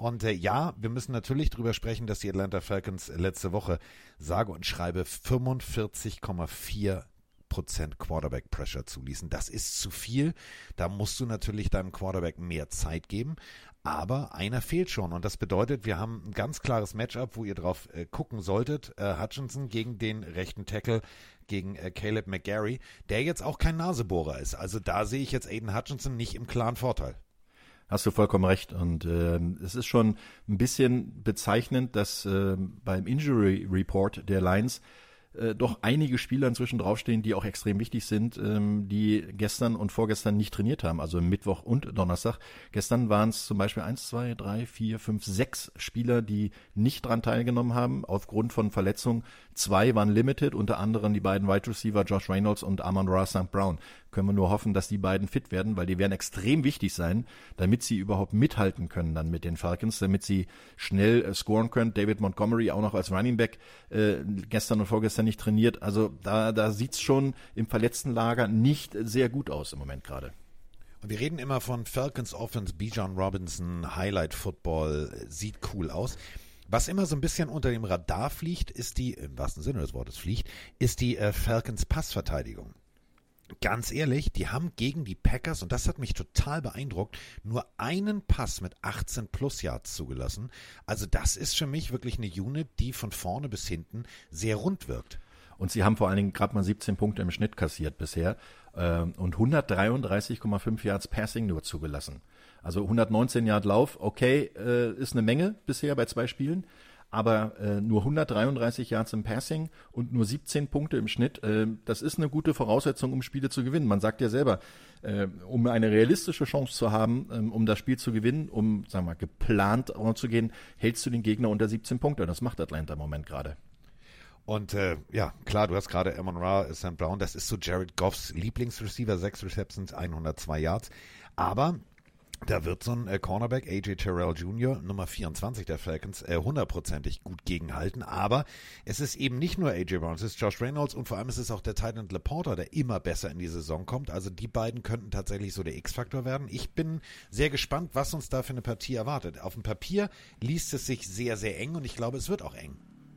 [SPEAKER 5] Und äh, ja, wir müssen natürlich drüber sprechen, dass die Atlanta Falcons letzte Woche sage und schreibe 45,4 Prozent Quarterback Pressure zuließen. Das ist zu viel. Da musst du natürlich deinem Quarterback mehr Zeit geben. Aber einer fehlt schon. Und das bedeutet, wir haben ein ganz klares Matchup, wo ihr drauf äh, gucken solltet. Äh, Hutchinson gegen den rechten Tackle, gegen äh, Caleb McGarry, der jetzt auch kein Nasebohrer ist. Also da sehe ich jetzt Aiden Hutchinson nicht im klaren Vorteil.
[SPEAKER 6] Hast du vollkommen recht. Und äh, es ist schon ein bisschen bezeichnend, dass äh, beim Injury Report der Lions äh, doch einige Spieler inzwischen draufstehen, die auch extrem wichtig sind, ähm, die gestern und vorgestern nicht trainiert haben, also Mittwoch und Donnerstag. Gestern waren es zum Beispiel eins, zwei, drei, vier, fünf, sechs Spieler, die nicht dran teilgenommen haben aufgrund von Verletzungen. Zwei waren limited, unter anderem die beiden Wide Receiver Josh Reynolds und Amon Ra St. Brown. Können wir nur hoffen, dass die beiden fit werden, weil die werden extrem wichtig sein, damit sie überhaupt mithalten können dann mit den Falcons, damit sie schnell äh, scoren können. David Montgomery auch noch als Running Back äh, gestern und vorgestern nicht trainiert. Also da, da sieht's schon im verletzten Lager nicht sehr gut aus im Moment gerade.
[SPEAKER 5] Wir reden immer von Falcons Offense, Bijan Robinson, Highlight Football, sieht cool aus. Was immer so ein bisschen unter dem Radar fliegt, ist die, im wahrsten Sinne des Wortes fliegt, ist die äh, Falcons Passverteidigung. Ganz ehrlich, die haben gegen die Packers, und das hat mich total beeindruckt, nur einen Pass mit 18 plus Yards zugelassen. Also das ist für mich wirklich eine Unit, die von vorne bis hinten sehr rund wirkt.
[SPEAKER 6] Und sie haben vor allen Dingen gerade mal 17 Punkte im Schnitt kassiert bisher äh, und 133,5 Yards Passing nur zugelassen. Also 119 Yard Lauf, okay, äh, ist eine Menge bisher bei zwei Spielen, aber äh, nur 133 Yards im Passing und nur 17 Punkte im Schnitt, äh, das ist eine gute Voraussetzung, um Spiele zu gewinnen. Man sagt ja selber, äh, um eine realistische Chance zu haben, ähm, um das Spiel zu gewinnen, um, sagen wir mal, geplant zu gehen, hältst du den Gegner unter 17 Punkte. Das macht Atlanta im Moment gerade.
[SPEAKER 5] Und äh, ja, klar, du hast gerade Amon Ra, Sam Brown, das ist so Jared Goffs Lieblingsreceiver, sechs Receptions, 102 Yards. Aber da wird so ein äh, Cornerback, AJ Terrell Jr., Nummer 24 der Falcons, äh, hundertprozentig gut gegenhalten. Aber es ist eben nicht nur AJ Brown, es ist Josh Reynolds und vor allem ist es auch der Titan Laporta, der immer besser in die Saison kommt. Also die beiden könnten tatsächlich so der X-Faktor werden. Ich bin sehr gespannt, was uns da für eine Partie erwartet. Auf dem Papier liest es sich sehr, sehr eng und ich glaube, es wird auch eng.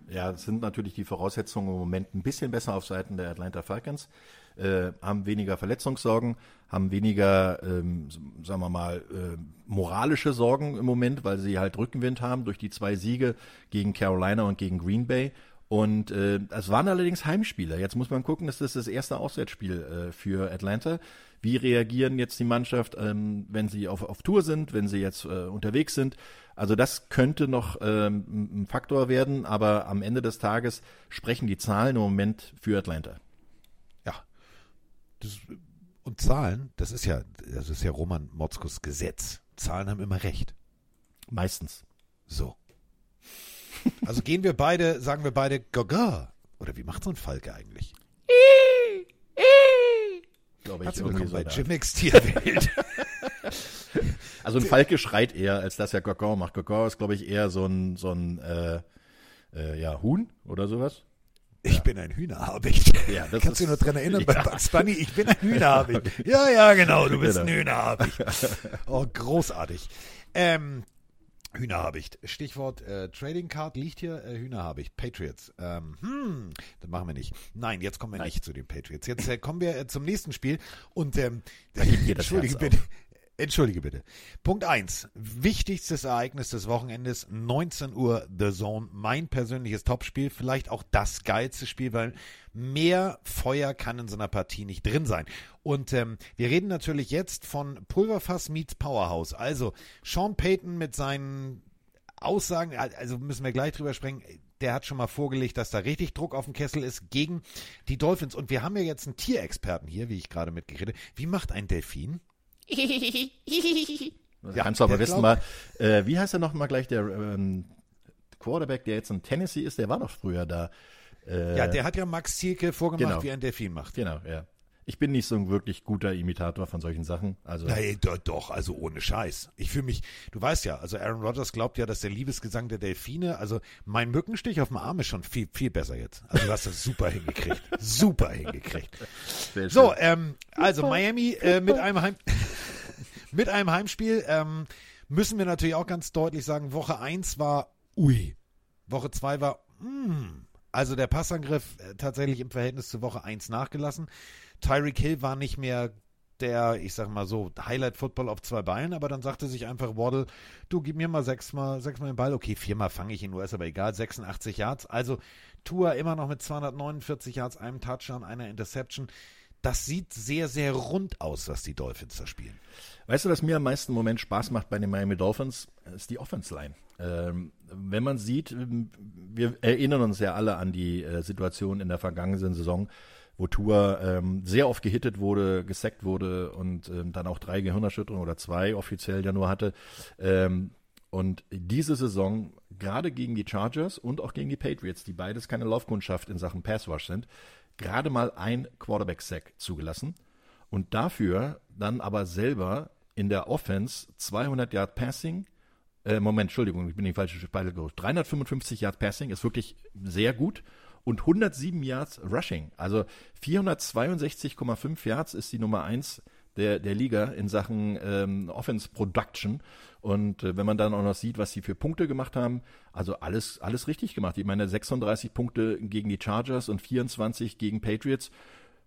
[SPEAKER 6] Ja, sind natürlich die Voraussetzungen im Moment ein bisschen besser auf Seiten der Atlanta Falcons äh, haben weniger Verletzungssorgen, haben weniger, ähm, sagen wir mal, äh, moralische Sorgen im Moment, weil sie halt Rückenwind haben durch die zwei Siege gegen Carolina und gegen Green Bay. Und äh, es waren allerdings Heimspiele. Jetzt muss man gucken, das ist das erste Auswärtsspiel äh, für Atlanta. Wie reagieren jetzt die Mannschaft, ähm, wenn sie auf, auf Tour sind, wenn sie jetzt äh, unterwegs sind? Also das könnte noch ähm, ein Faktor werden, aber am Ende des Tages sprechen die Zahlen im Moment für Atlanta.
[SPEAKER 5] Das, und Zahlen, das ist ja, das ist ja Roman Motzkos Gesetz. Zahlen haben immer recht.
[SPEAKER 6] Meistens.
[SPEAKER 5] So. Also gehen wir beide, sagen wir beide Gaga. Oder wie macht so ein Falke eigentlich?
[SPEAKER 6] Glaube
[SPEAKER 5] Herzlich
[SPEAKER 6] ich
[SPEAKER 5] willkommen
[SPEAKER 6] irgendwie
[SPEAKER 5] bei
[SPEAKER 6] so da.
[SPEAKER 5] Jimmix Tierwelt.
[SPEAKER 6] Also ein Falke schreit eher, als dass er Gagor macht. Gagor ist, glaube ich, eher so ein, so ein äh, äh, ja, Huhn oder sowas.
[SPEAKER 5] Ich bin ein Hühnerhabicht.
[SPEAKER 6] Ja, das
[SPEAKER 5] Kannst du noch dran erinnern bei
[SPEAKER 6] Ja.
[SPEAKER 5] Bugs Bunny? Ich bin ein Hühnerhabicht. Ja, ja, genau, du bist
[SPEAKER 6] Genau.
[SPEAKER 5] ein Hühnerhabicht. Oh, großartig. Ähm, Hühnerhabicht. Stichwort äh, Trading Card liegt hier. Äh, Hühnerhabicht. Patriots. Ähm, hm, das machen wir nicht. Nein, jetzt kommen wir nicht zu den Patriots. Jetzt äh, kommen wir äh, zum nächsten Spiel. Und ähm, entschuldige bitte. Entschuldige bitte. Punkt eins. Wichtigstes Ereignis des Wochenendes, 19 Uhr The Zone. Mein persönliches Topspiel, vielleicht auch das geilste Spiel, weil mehr Feuer kann in so einer Partie nicht drin sein. Und ähm, wir reden natürlich jetzt von Pulverfass meets Powerhouse. Also Sean Payton mit seinen Aussagen, also müssen wir gleich drüber sprechen. Der hat schon mal vorgelegt, dass da richtig Druck auf dem Kessel ist gegen die Dolphins. Und wir haben ja jetzt einen Tierexperten hier, wie ich gerade mitgeredet. Wie macht ein Delfin?
[SPEAKER 6] Ja, Kannst du aber wissen mal, äh, wie heißt er noch mal gleich, der ähm, Quarterback, der jetzt in Tennessee ist, der war doch früher da. Äh,
[SPEAKER 5] Ja, der hat ja Max Zielke vorgemacht,
[SPEAKER 6] genau.
[SPEAKER 5] wie ein Delfin macht.
[SPEAKER 6] Genau, ja. Ich bin nicht so ein wirklich guter Imitator von solchen Sachen. Also
[SPEAKER 5] Nein, doch, doch, also ohne Scheiß. Ich fühle mich, du weißt ja, also Aaron Rodgers glaubt ja, dass der Liebesgesang der Delfine, also mein Mückenstich auf dem Arm ist schon viel, viel besser jetzt. Also du hast das super hingekriegt. super hingekriegt.
[SPEAKER 6] sehr
[SPEAKER 5] So, ähm, also Miami äh, mit einem Heim mit einem Heimspiel ähm, müssen wir natürlich auch ganz deutlich sagen, Woche 1 war ui. Woche 2 war mm. Also der Passangriff äh, tatsächlich im Verhältnis zu Woche 1 nachgelassen. Tyreek Hill war nicht mehr der, ich sag mal so, Highlight-Football auf zwei Beinen, aber dann sagte sich einfach Waddle, du gib mir mal sechsmal, sechsmal den Ball. Okay, viermal fange ich ihn nur, ist aber egal, 86 Yards. Also Tua immer noch mit 249 Yards, einem Touchdown, einer Interception. Das sieht sehr, sehr rund aus, was die Dolphins da spielen.
[SPEAKER 6] Weißt du, was mir am meisten im Moment Spaß macht bei den Miami Dolphins, ist die Offense Line. Ähm, wenn man sieht, wir erinnern uns ja alle an die äh, Situation in der vergangenen Saison, wo Tour ähm, sehr oft gehittet wurde, gesackt wurde und ähm, dann auch drei Gehirnerschütterungen oder zwei offiziell ja nur hatte. Ähm, und diese Saison, gerade gegen die Chargers und auch gegen die Patriots, die beides keine Laufkundschaft in Sachen Pass Rush sind, gerade mal ein Quarterback-Sack zugelassen und dafür dann aber selber in der Offense 200 Yard Passing, äh, Moment, Entschuldigung, ich bin in die falsche Spalte gerutscht. 355 Yard Passing ist wirklich sehr gut und 107 Yards Rushing. Also 462,5 Yards ist die Nummer 1 der, der Liga in Sachen ähm, Offense Production. Und äh, wenn man dann auch noch sieht, was sie für Punkte gemacht haben, also alles, alles richtig gemacht. Ich meine, 36 Punkte gegen die Chargers und 24 gegen Patriots.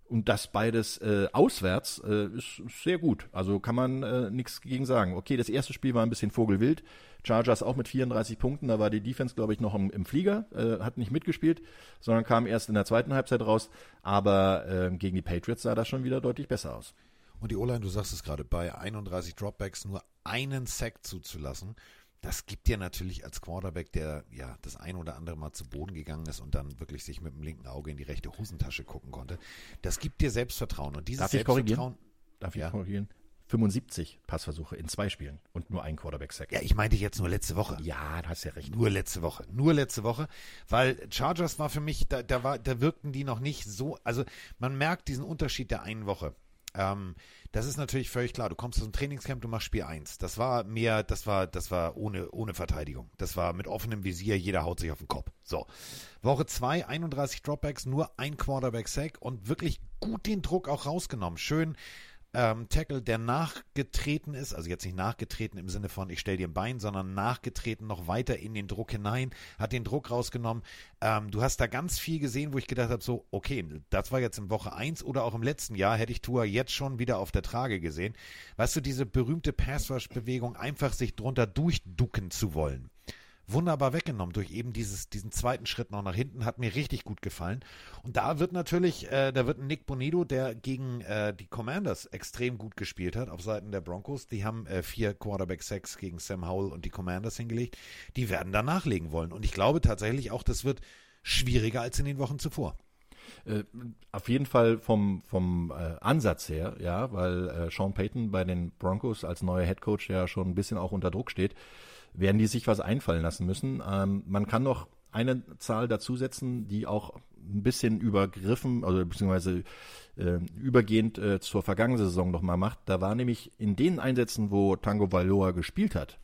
[SPEAKER 6] Und das beides äh, auswärts äh, ist sehr gut. Also kann man äh, nichts gegen sagen. Okay, das erste Spiel war ein bisschen vogelwild. Chargers auch mit 34 Punkten. Da war die Defense, glaube ich, noch im, im Flieger, äh, hat nicht mitgespielt, sondern kam erst in der zweiten Halbzeit raus. Aber äh, gegen die Patriots sah das schon wieder deutlich besser aus.
[SPEAKER 5] Und die O-Line, du sagst es gerade, bei 31 Dropbacks nur einen Sack zuzulassen, das gibt dir natürlich als Quarterback, der ja das ein oder andere Mal zu Boden gegangen ist und dann wirklich sich mit dem linken Auge in die rechte Hosentasche gucken konnte, das gibt dir Selbstvertrauen. Und dieses
[SPEAKER 6] Darf ich
[SPEAKER 5] Selbstvertrauen.
[SPEAKER 6] korrigieren? Darf ich
[SPEAKER 5] Ja.
[SPEAKER 6] korrigieren? 75 Passversuche in zwei Spielen und nur ein Quarterback-Sack.
[SPEAKER 5] Ja, ich meinte jetzt nur letzte Woche.
[SPEAKER 6] Ja, du hast ja recht.
[SPEAKER 5] Nur letzte Woche. Nur letzte Woche. Weil Chargers war für mich, da, da war, da wirkten die noch nicht so, also man merkt diesen Unterschied der einen Woche. Ähm, das ist natürlich völlig klar. Du kommst dem Trainingscamp, du machst Spiel 1. Das war mehr, das war, das war ohne, ohne Verteidigung. Das war mit offenem Visier, jeder haut sich auf den Kopf. So. Woche 2, 31 Dropbacks, nur ein Quarterback-Sack und wirklich gut den Druck auch rausgenommen. Schön ähm, Tackle, der nachgetreten ist, also jetzt nicht nachgetreten im Sinne von ich stell dir ein Bein, sondern nachgetreten noch weiter in den Druck hinein, hat den Druck rausgenommen. Ähm, du hast da ganz viel gesehen, wo ich gedacht habe, so, okay, das war jetzt in Woche 1 oder auch im letzten Jahr, hätte ich Tua jetzt schon wieder auf der Trage gesehen. Weißt du, diese berühmte Pass-Rush-Bewegung, einfach sich drunter durchducken zu wollen wunderbar weggenommen durch eben dieses, diesen zweiten Schritt noch nach hinten, hat mir richtig gut gefallen. Und da wird natürlich, äh, da wird Nick Bonido, der gegen äh, die Commanders extrem gut gespielt hat, auf Seiten der Broncos, die haben äh, vier Quarterback-Sacks gegen Sam Howell und die Commanders hingelegt, die werden da nachlegen wollen. Und ich glaube tatsächlich auch, das wird schwieriger als in den Wochen zuvor.
[SPEAKER 6] Äh, auf jeden Fall vom, vom äh, Ansatz her, ja, weil äh, Sean Payton bei den Broncos als neuer Head Coach ja schon ein bisschen auch unter Druck steht, werden die sich was einfallen lassen müssen. Ähm, man kann noch eine Zahl dazusetzen, die auch ein bisschen übergriffen, also beziehungsweise äh, übergehend äh, zur vergangenen Saison nochmal macht. Da war nämlich in den Einsätzen, wo Tango Valoa gespielt hat,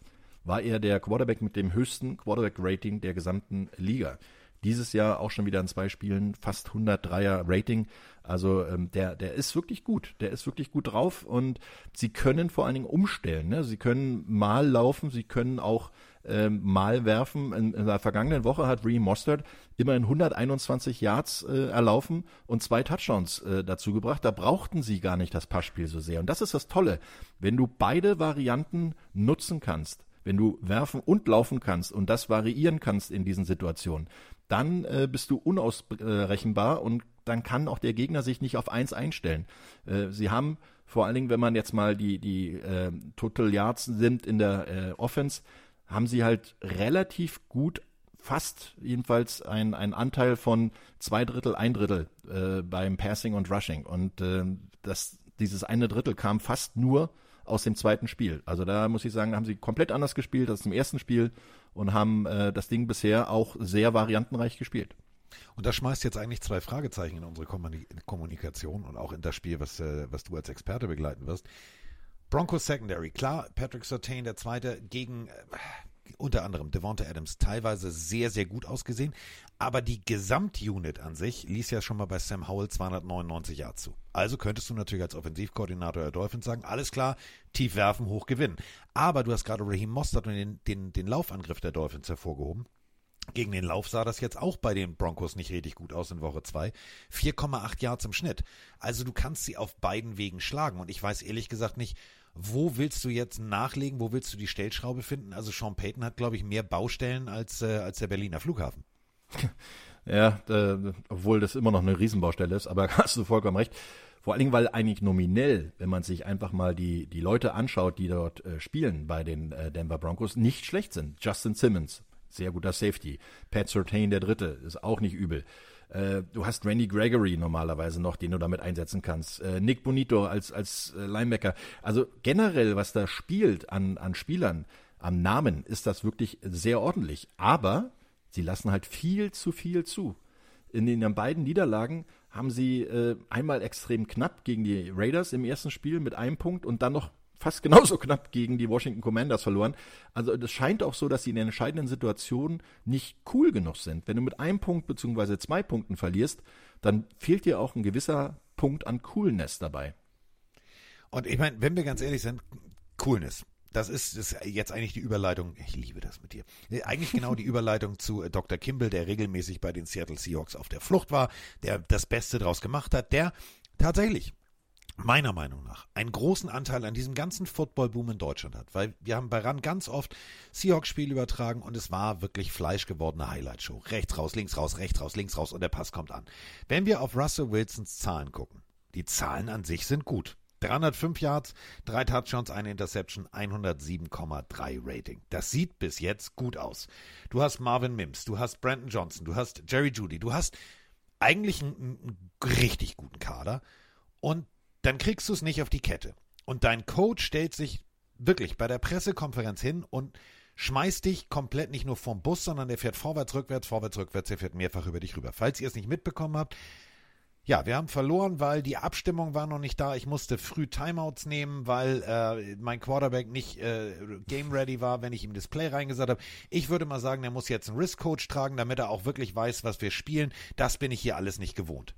[SPEAKER 6] war er der Quarterback mit dem höchsten Quarterback-Rating der gesamten Liga. Dieses Jahr auch schon wieder in zwei Spielen fast 103er Rating. Also ähm, der, der ist wirklich gut. Der ist wirklich gut drauf und sie können vor allen Dingen umstellen. Ne? Sie können mal laufen, sie können auch ähm, mal werfen. In, in der vergangenen Woche hat Reem Mostert immerhin 121 Yards äh, erlaufen und zwei Touchdowns äh, dazu gebracht. Da brauchten sie gar nicht das Passspiel so sehr. Und das ist das Tolle. Wenn du beide Varianten nutzen kannst, wenn du werfen und laufen kannst und das variieren kannst in diesen Situationen, dann äh, bist du unausrechenbar und dann kann auch der Gegner sich nicht auf eins einstellen. Äh, sie haben vor allen Dingen, wenn man jetzt mal die, die äh, Total Yards nimmt in der äh, Offense, haben sie halt relativ gut fast jedenfalls ein, ein Anteil von zwei Drittel, ein Drittel äh, beim Passing und Rushing. Und äh, das, dieses eine Drittel kam fast nur aus dem zweiten Spiel. Also da muss ich sagen, haben sie komplett anders gespielt als im ersten Spiel und haben äh, das Ding bisher auch sehr variantenreich gespielt.
[SPEAKER 5] Und das schmeißt jetzt eigentlich zwei Fragezeichen in unsere Kommunik Kommunikation und auch in das Spiel, was, äh, was du als Experte begleiten wirst. Broncos Secondary, klar, Patrick Sertain, der Zweite, gegen äh, unter anderem Devonta Adams teilweise sehr, sehr gut ausgesehen. Aber die Gesamtunit an sich ließ ja schon mal bei Sam Howell 299 Yards zu. Also könntest du natürlich als Offensivkoordinator der Dolphins sagen, alles klar, tief werfen, hoch gewinnen. Aber du hast gerade Raheem Mostert und den, den, den Laufangriff der Dolphins hervorgehoben. Gegen den Lauf sah das jetzt auch bei den Broncos nicht richtig gut aus in Woche 2. 4,8 Yards im Schnitt. Also du kannst sie auf beiden Wegen schlagen. Und ich weiß ehrlich gesagt nicht, wo willst du jetzt nachlegen, wo willst du die Stellschraube finden? Also Sean Payton hat, glaube ich, mehr Baustellen als, äh, als der Berliner Flughafen.
[SPEAKER 6] Ja, äh, obwohl das immer noch eine Riesenbaustelle ist, aber hast du vollkommen recht. Vor allen Dingen, weil eigentlich nominell, wenn man sich einfach mal die, die Leute anschaut, die dort äh, spielen bei den äh, Denver Broncos, nicht schlecht sind. Justin Simmons, sehr guter Safety. Pat Surtain, der Dritte, ist auch nicht übel. Äh, du hast Randy Gregory normalerweise noch, den du damit einsetzen kannst. Äh, Nick Bonito als, als äh, Linebacker. Also generell, was da spielt an, an Spielern, am Namen, ist das wirklich sehr ordentlich. Aber sie lassen halt viel zu viel zu. In den beiden Niederlagen haben sie äh, einmal extrem knapp gegen die Raiders im ersten Spiel mit einem Punkt und dann noch fast genauso knapp gegen die Washington Commanders verloren. Also es scheint auch so, dass sie in den entscheidenden Situationen nicht cool genug sind. Wenn du mit einem Punkt bzw. zwei Punkten verlierst, dann fehlt dir auch ein gewisser Punkt an Coolness dabei.
[SPEAKER 5] Und ich meine, wenn wir ganz ehrlich sind, Coolness. Das ist, ist jetzt eigentlich die Überleitung. Ich liebe das mit dir. Eigentlich genau die Überleitung zu äh, Dr. Kimball, der regelmäßig bei den Seattle Seahawks auf der Flucht war, der das Beste draus gemacht hat, der tatsächlich meiner Meinung nach einen großen Anteil an diesem ganzen Football-Boom in Deutschland hat, weil wir haben bei RAN ganz oft Seahawks-Spiele übertragen und es war wirklich fleischgewordene Highlight-Show. Rechts raus, links raus, rechts raus, links raus und der Pass kommt an. Wenn wir auf Russell Wilsons Zahlen gucken, die Zahlen an sich sind gut. 305 Yards, drei Touchdowns, eine Interception, 107,3 Rating. Das sieht bis jetzt gut aus. Du hast Marvin Mims, du hast Brandon Johnson, du hast Jerry Judy, du hast eigentlich einen, einen richtig guten Kader und dann kriegst du es nicht auf die Kette. Und dein Coach stellt sich wirklich bei der Pressekonferenz hin und schmeißt dich komplett nicht nur vom Bus, sondern der fährt vorwärts, rückwärts, vorwärts, rückwärts, der fährt mehrfach über dich rüber. Falls ihr es nicht mitbekommen habt, ja, wir haben verloren, weil die Abstimmung war noch nicht da. Ich musste früh Timeouts nehmen, weil äh, mein Quarterback nicht äh, game ready war, wenn ich ihm das Play reingesagt habe. Ich würde mal sagen, er muss jetzt einen Risk Coach tragen, damit er auch wirklich weiß, was wir spielen. Das bin ich hier alles nicht gewohnt.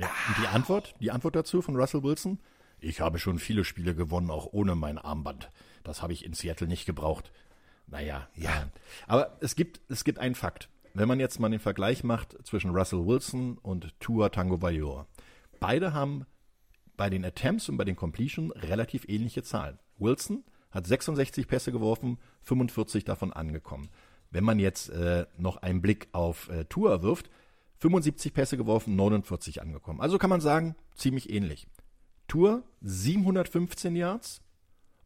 [SPEAKER 6] Ja, die Antwort, die Antwort dazu von Russell Wilson? Ich habe schon viele Spiele gewonnen, auch ohne mein Armband. Das habe ich in Seattle nicht gebraucht. Naja, ja. Aber es gibt, es gibt einen Fakt. Wenn man jetzt mal den Vergleich macht zwischen Russell Wilson und Tua Tango Vailoa. Beide haben bei den Attempts und bei den Completion relativ ähnliche Zahlen. Wilson hat 66 Pässe geworfen, 45 davon angekommen. Wenn man jetzt äh, noch einen Blick auf äh, Tua wirft, 75 Pässe geworfen, 49 angekommen. Also kann man sagen, ziemlich ähnlich. Tour 715 Yards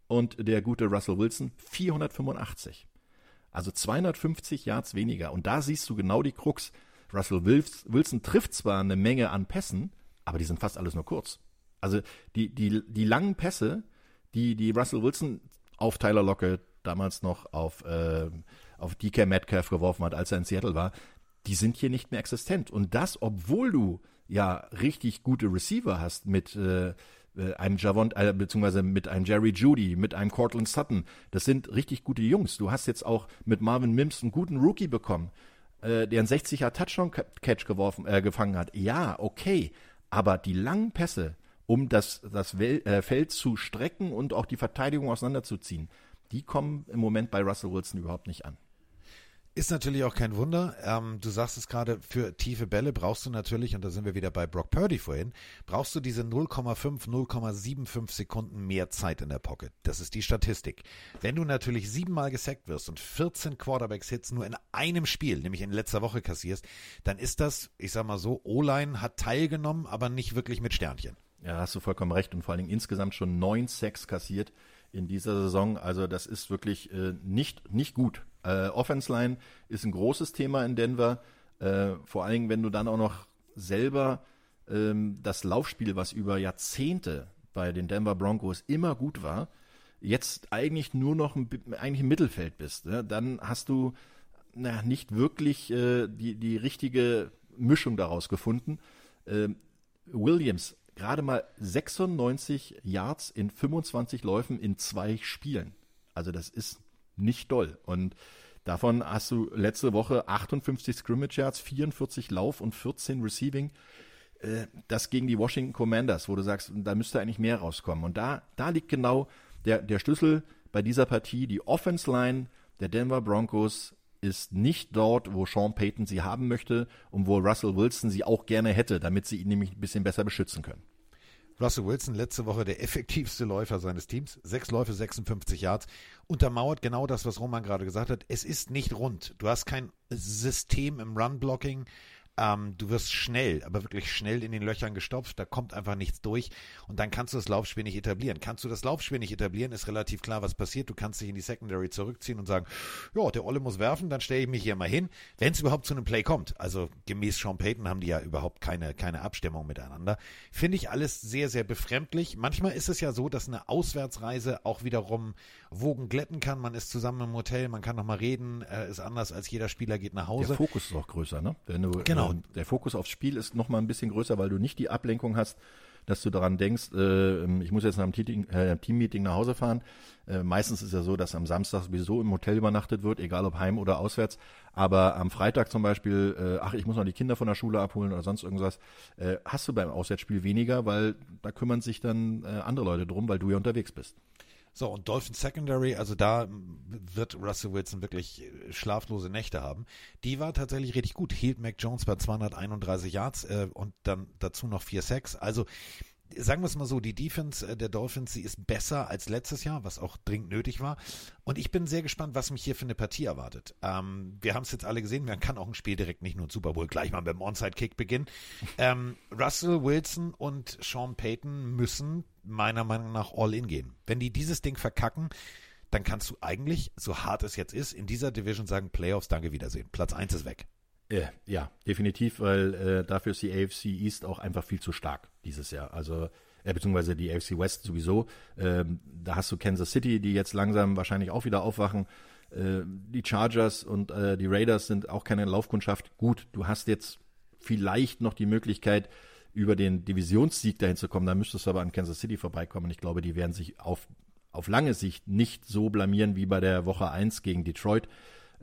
[SPEAKER 6] und der gute Russell Wilson 485. Also 250 Yards weniger. Und da siehst du genau die Krux. Russell Wilson trifft zwar eine Menge an Pässen, aber die sind fast alles nur kurz. Also die, die, die langen Pässe, die, die Russell Wilson auf Tyler Lockett, damals noch auf, äh, auf DK Metcalf geworfen hat, als er in Seattle war, die sind hier nicht mehr existent. Und das, obwohl du ja richtig gute Receiver hast mit äh, äh einem Javon, äh, beziehungsweise mit einem Jerry Judy, mit einem Cortland Sutton. Das sind richtig gute Jungs. Du hast jetzt auch mit Marvin Mims einen guten Rookie bekommen, äh, der einen 60er Touchdown-Catch geworfen, äh, gefangen hat. Ja, okay. Aber die langen Pässe, um das, das Wel äh, Feld zu strecken und auch die Verteidigung auseinanderzuziehen, die kommen im Moment bei Russell Wilson überhaupt nicht an.
[SPEAKER 5] Ist natürlich auch kein Wunder. Ähm, du sagst es gerade, für tiefe Bälle brauchst du natürlich, und da sind wir wieder bei Brock Purdy vorhin, brauchst du diese 0,5, 0,75 Sekunden mehr Zeit in der Pocket. Das ist die Statistik. Wenn du natürlich siebenmal gesackt wirst und 14 Quarterbacks-Hits nur in einem Spiel, nämlich in letzter Woche kassierst, dann ist das, ich sag mal so, O-Line hat teilgenommen, aber nicht wirklich mit Sternchen.
[SPEAKER 6] Ja, hast du vollkommen recht und vor allen Dingen insgesamt schon neun Sacks kassiert in dieser Saison. Also das ist wirklich äh, nicht, nicht gut. Äh, Offense Line ist ein großes Thema in Denver. Äh, vor Dingen, wenn du dann auch noch selber ähm, das Laufspiel, was über Jahrzehnte bei den Denver Broncos immer gut war, jetzt eigentlich nur noch ein, eigentlich im Mittelfeld bist, ne? dann hast du na, nicht wirklich äh, die, die richtige Mischung daraus gefunden. Ähm, Williams gerade mal 96 Yards in 25 Läufen in zwei Spielen. Also das ist nicht doll. Und davon hast du letzte Woche 58 Scrimmage Yards, 44 Lauf und 14 Receiving. Äh, das gegen die Washington Commanders, wo du sagst, da müsste eigentlich mehr rauskommen. Und da, da liegt genau der, der Schlüssel bei dieser Partie. Die Offense Line der Denver Broncos ist nicht dort, wo Sean Payton sie haben möchte und wo Russell Wilson sie auch gerne hätte, damit sie ihn nämlich ein bisschen besser beschützen können.
[SPEAKER 5] Russell Wilson letzte Woche der effektivste Läufer seines Teams. Sechs Läufe, 56 Yards. Untermauert genau das, was Roman gerade gesagt hat. Es ist nicht rund. Du hast kein System im Run-Blocking. Ähm, du wirst schnell, aber wirklich schnell in den Löchern gestopft, da kommt einfach nichts durch und dann kannst du das Laufspiel nicht etablieren. Kannst du das Laufspiel nicht etablieren, ist relativ klar, was passiert. Du kannst dich in die Secondary zurückziehen und sagen, ja, der Olle muss werfen, dann stelle ich mich hier mal hin, wenn es überhaupt zu einem Play kommt. Also gemäß Sean Payton haben die ja überhaupt keine, keine Abstimmung miteinander. Finde ich alles sehr, sehr befremdlich. Manchmal ist es ja so, dass eine Auswärtsreise auch wiederum Wogen glätten kann. Man ist zusammen im Hotel, man kann nochmal reden, äh, ist anders als jeder Spieler geht nach Hause.
[SPEAKER 6] Der Fokus ist auch größer, ne?
[SPEAKER 5] Du, genau.
[SPEAKER 6] der Fokus aufs Spiel ist noch mal ein bisschen größer, weil du nicht die Ablenkung hast dass du daran denkst, äh, ich muss jetzt nach einem Team, äh, Teammeeting nach Hause fahren. Äh, meistens ist ja so, dass am Samstag sowieso im Hotel übernachtet wird, egal ob heim oder auswärts. Aber am Freitag zum Beispiel, äh, ach, ich muss noch die Kinder von der Schule abholen oder sonst irgendwas, äh, hast du beim Auswärtsspiel weniger, weil da kümmern sich dann äh, andere Leute drum, weil du ja unterwegs bist.
[SPEAKER 5] So, und Dolphin Secondary, also da wird Russell Wilson wirklich äh, schlaflose Nächte haben. Die war tatsächlich richtig gut. Hielt Mac Jones bei 231 Yards äh, und dann dazu noch 4 Sacks. Also sagen wir es mal so, die Defense äh, der Dolphins, sie ist besser als letztes Jahr, was auch dringend nötig war. Und ich bin sehr gespannt, was mich hier für eine Partie erwartet. Ähm, wir haben es jetzt alle gesehen, man kann auch ein Spiel direkt nicht nur Super Bowl gleich mal beim Onside-Kick beginnen. Ähm, Russell Wilson und Sean Payton müssen meiner Meinung nach all in gehen. Wenn die dieses Ding verkacken, dann kannst du eigentlich, so hart es jetzt ist, in dieser Division sagen, Playoffs, danke, Wiedersehen. Platz 1 ist weg.
[SPEAKER 6] Äh, ja, definitiv, weil äh, dafür ist die AFC East auch einfach viel zu stark dieses Jahr. Also äh, beziehungsweise die AFC West sowieso. Ähm, da hast du Kansas City, die jetzt langsam wahrscheinlich auch wieder aufwachen. Äh, die Chargers und äh, die Raiders sind auch keine Laufkundschaft. Gut, du hast jetzt vielleicht noch die Möglichkeit, über den Divisionssieg dahin zu kommen. Da müsstest du aber an Kansas City vorbeikommen. Ich glaube, die werden sich auf, auf lange Sicht nicht so blamieren wie bei der Woche 1 gegen Detroit.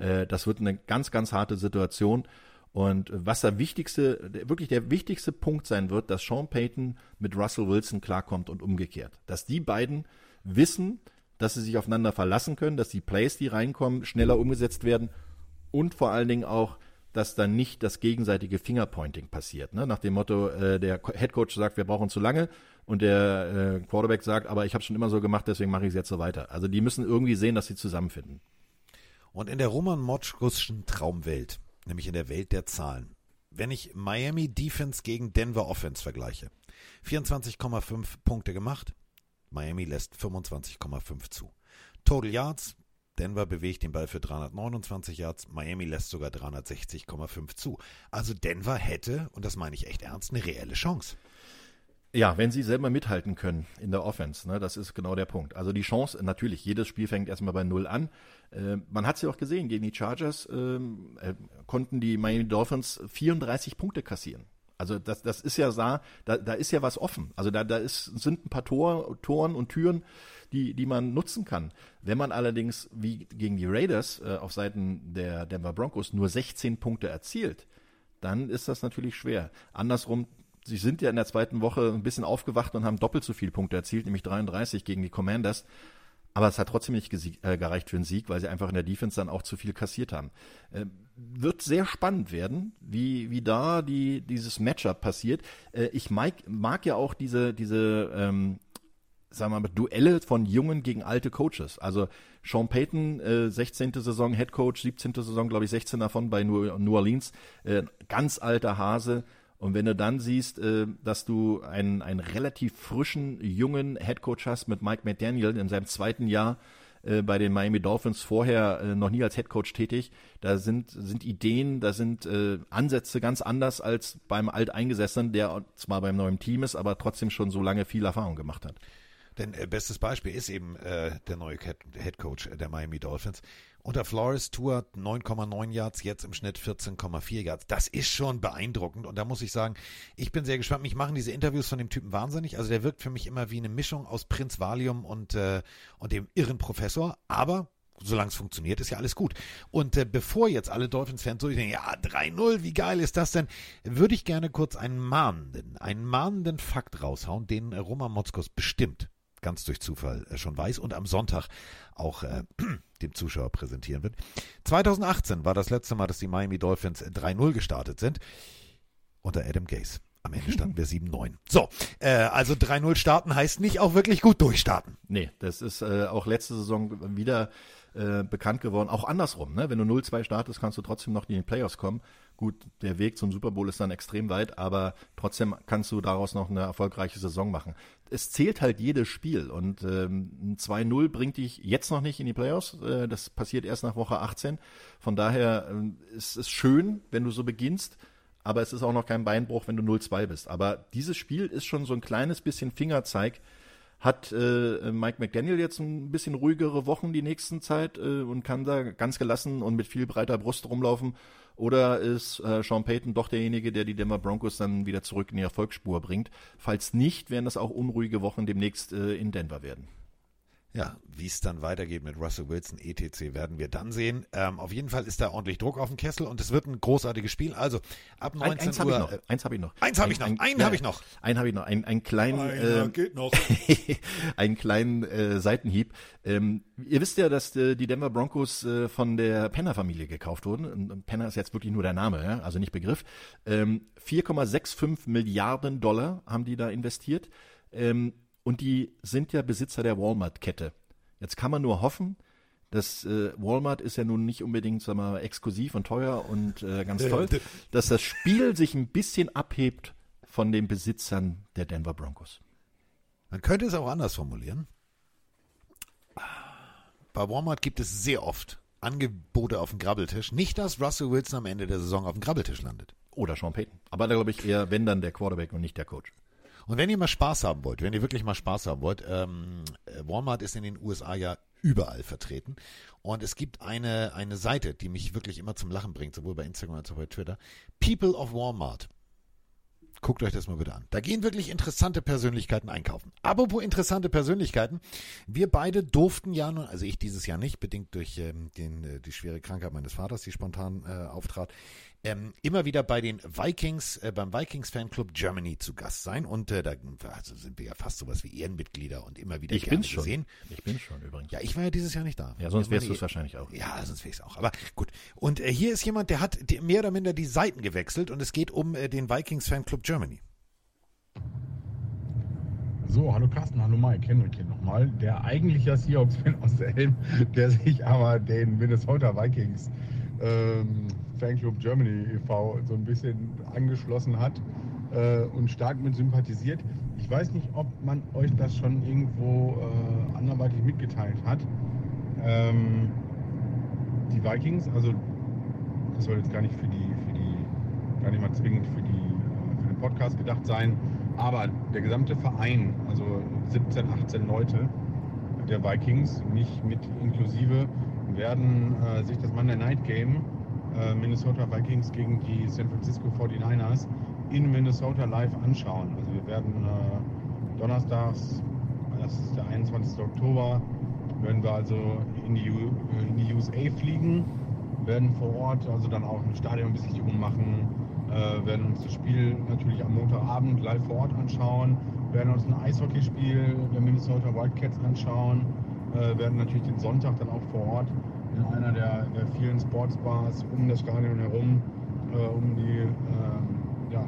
[SPEAKER 6] Äh, das wird eine ganz, ganz harte Situation. Und was der wichtigste, wirklich der wichtigste Punkt sein wird, dass Sean Payton mit Russell Wilson klarkommt und umgekehrt. Dass die beiden wissen, dass sie sich aufeinander verlassen können, dass die Plays, die reinkommen, schneller umgesetzt werden und vor allen Dingen auch, dass dann nicht das gegenseitige Fingerpointing passiert. Ne? Nach dem Motto, äh, der Headcoach sagt, wir brauchen zu lange und der äh, Quarterback sagt, aber ich habe schon immer so gemacht, deswegen mache ich es jetzt so weiter. Also die müssen irgendwie sehen, dass sie zusammenfinden.
[SPEAKER 5] Und in der Roman Motschkuschen Traumwelt, nämlich in der Welt der Zahlen, wenn ich Miami Defense gegen Denver Offense vergleiche, 24,5 Punkte gemacht, Miami lässt 25,5 zu. Total Yards, Denver bewegt den Ball für 329 Yards, Miami lässt sogar 360,5 zu. Also Denver hätte, und das meine ich echt ernst, eine reelle Chance.
[SPEAKER 6] Ja, wenn sie selber mithalten können in der Offense, ne, das ist genau der Punkt. Also die Chance, natürlich, jedes Spiel fängt erstmal bei Null an. Äh, man hat es ja auch gesehen, gegen die Chargers ähm, äh, konnten die Miami Dolphins 34 Punkte kassieren. Also das, das ist ja da, da, ist ja was offen. Also da, da ist, sind ein paar Tor, Toren und Türen, die, die man nutzen kann. Wenn man allerdings wie gegen die Raiders äh, auf Seiten der Denver Broncos nur 16 Punkte erzielt, dann ist das natürlich schwer. Andersrum sie sind ja in der zweiten Woche ein bisschen aufgewacht und haben doppelt so viele Punkte erzielt, nämlich 33 gegen die Commanders. Aber es hat trotzdem nicht äh, gereicht für einen Sieg, weil sie einfach in der Defense dann auch zu viel kassiert haben. Äh, wird sehr spannend werden, wie, wie da die, dieses Matchup passiert. Äh, ich mag, mag ja auch diese, diese ähm, sagen wir mal, Duelle von jungen gegen alte Coaches. Also Sean Payton, äh, 16. Saison Head Coach, 17. Saison, glaube ich, 16 davon bei New, Orleans. Äh, ganz alter Hase und wenn du dann siehst, äh, dass du einen, einen relativ frischen, jungen Headcoach hast mit Mike McDaniel in seinem zweiten Jahr äh, bei den Miami Dolphins, vorher äh, noch nie als Headcoach tätig, da sind, sind Ideen, da sind Ansätze ganz anders als beim Alteingesessenen, der zwar beim neuen Team ist, aber trotzdem schon so lange viel Erfahrung gemacht hat.
[SPEAKER 5] Denn äh, bestes Beispiel ist eben äh, der neue Head Coach der Miami Dolphins. Unter Flores Tour 9,9 Yards, jetzt im Schnitt 14,4 Yards. Das ist schon beeindruckend. Und da muss ich sagen, ich bin sehr gespannt. Mich machen diese Interviews von dem Typen wahnsinnig. Also der wirkt für mich immer wie eine Mischung aus Prinz Valium und, äh, und dem irren Professor. Aber solange es funktioniert, ist ja alles gut. Und äh, bevor jetzt alle Dolphins-Fans so denken, ja, 3-0, wie geil ist das denn, würde ich gerne kurz einen mahnenden, einen mahnenden Fakt raushauen, den Roman Motzkos bestimmt ganz durch Zufall äh, schon weiß und am Sonntag auch äh, dem Zuschauer präsentieren wird. 2018 war das letzte Mal, dass die Miami Dolphins 3-0 gestartet sind unter Adam Gase. Am Ende standen wir 7-9. So, äh, also 3-0 starten heißt nicht auch wirklich gut durchstarten.
[SPEAKER 6] Nee, das ist äh, auch letzte Saison wieder äh, bekannt geworden. Auch andersrum, ne? wenn du 0-2 startest, kannst du trotzdem noch in die Playoffs kommen. Gut, der Weg zum Super Bowl ist dann extrem weit, aber trotzdem kannst du daraus noch eine erfolgreiche Saison machen. Es zählt halt jedes Spiel und ähm, ein 2-0 bringt dich jetzt noch nicht in die Playoffs. Äh, das passiert erst nach Woche 18. Von daher äh, ist es schön, wenn du so beginnst, aber es ist auch noch kein Beinbruch, wenn du 0-2 bist. Aber dieses Spiel ist schon so ein kleines bisschen Fingerzeig, Hat äh, Mike McDaniel jetzt ein bisschen ruhigere Wochen die nächsten Zeit äh, und kann da ganz gelassen und mit viel breiter Brust rumlaufen? Oder ist äh, Sean Payton doch derjenige, der die Denver Broncos dann wieder zurück in die Erfolgsspur bringt? Falls nicht, werden das auch unruhige Wochen demnächst äh, in Denver werden.
[SPEAKER 5] Ja, wie es dann weitergeht mit Russell Wilson, etc., werden wir dann sehen. Ähm, auf jeden Fall ist da ordentlich Druck auf dem Kessel und es wird ein großartiges Spiel. Also ab 19
[SPEAKER 6] eins
[SPEAKER 5] Uhr.
[SPEAKER 6] Hab ich noch, eins habe ich noch.
[SPEAKER 5] Eins habe ich noch.
[SPEAKER 6] Ein,
[SPEAKER 5] einen habe ich noch.
[SPEAKER 6] Einen habe ich noch. Ein, ein kleinen,
[SPEAKER 5] Einer
[SPEAKER 6] äh,
[SPEAKER 5] geht noch.
[SPEAKER 6] einen kleinen äh, Seitenhieb. Ähm, ihr wisst ja, dass äh, die Denver Broncos äh, von der Penner-Familie gekauft wurden. Und Penner ist jetzt wirklich nur der Name, ja? also nicht Begriff. Ähm, 4,65 Milliarden Dollar haben die da investiert. Ähm, und die sind ja Besitzer der Walmart-Kette. Jetzt kann man nur hoffen, dass äh, Walmart ist ja nun nicht unbedingt sag mal, exklusiv und teuer und äh, ganz toll, dass das Spiel sich ein bisschen abhebt von den Besitzern der Denver Broncos.
[SPEAKER 5] Man könnte es auch anders formulieren. Bei Walmart gibt es sehr oft Angebote auf dem Grabbeltisch. Nicht, dass Russell Wilson am Ende der Saison auf dem Grabbeltisch landet.
[SPEAKER 6] Oder Sean Payton. Aber da glaube ich eher, wenn dann der Quarterback und nicht der Coach.
[SPEAKER 5] Und wenn ihr mal Spaß haben wollt, wenn ihr wirklich mal Spaß haben wollt, ähm, Walmart ist in den USA ja überall vertreten. Und es gibt eine, eine Seite, die mich wirklich immer zum Lachen bringt, sowohl bei Instagram als auch bei Twitter. People of Walmart. Guckt euch das mal bitte an. Da gehen wirklich interessante Persönlichkeiten einkaufen. Apropos interessante Persönlichkeiten. Wir beide durften ja nun, also ich dieses Jahr nicht, bedingt durch ähm, den, äh, die schwere Krankheit meines Vaters, die spontan äh, auftrat, ähm, immer wieder bei den Vikings, äh, beim Vikings Fanclub Germany zu Gast sein. Und äh, da also sind wir ja fast sowas wie Ehrenmitglieder und immer wieder
[SPEAKER 6] Ich
[SPEAKER 5] gerne
[SPEAKER 6] bin's schon.
[SPEAKER 5] gesehen.
[SPEAKER 6] Ich bin schon übrigens.
[SPEAKER 5] Ja, ich war ja dieses Jahr nicht da.
[SPEAKER 6] Ja, sonst wärst du es wahrscheinlich auch.
[SPEAKER 5] ja, sonst wäre ich es auch. Aber gut. Und äh, hier ist jemand, der hat mehr oder minder die Seiten gewechselt und es geht um äh, den Vikings Fanclub Germany.
[SPEAKER 8] So, hallo Carsten, hallo Mike, Henrik hier nochmal. Der eigentliche Seahawks-Fan aus der Helm, der sich aber den Minnesota Vikings ähm, Fanclub Germany e.V. so ein bisschen angeschlossen hat äh, und stark mit sympathisiert. Ich weiß nicht, ob man euch das schon irgendwo äh, anderweitig mitgeteilt hat. Ähm, die Vikings, also das soll jetzt gar nicht für die, für die, gar nicht mal zwingend für die, äh, für den Podcast gedacht sein, aber der gesamte Verein, also 17, 18 Leute der Vikings, mich mit inklusive, werden äh, sich das Monday Night Game Minnesota Vikings gegen die San Francisco 49ers in Minnesota live anschauen. Also wir werden äh, donnerstags, das ist der 21. Oktober, werden wir also in die, äh, in die USA fliegen, werden vor Ort also dann auch eine Stadionbesichtigung machen, äh, werden uns das Spiel natürlich am Montagabend live vor Ort anschauen, werden uns ein Eishockeyspiel der Minnesota Wildcats anschauen, äh, werden natürlich den Sonntag dann auch vor Ort in einer der, der vielen Sportsbars um das Stadion herum, äh, um die äh, ja,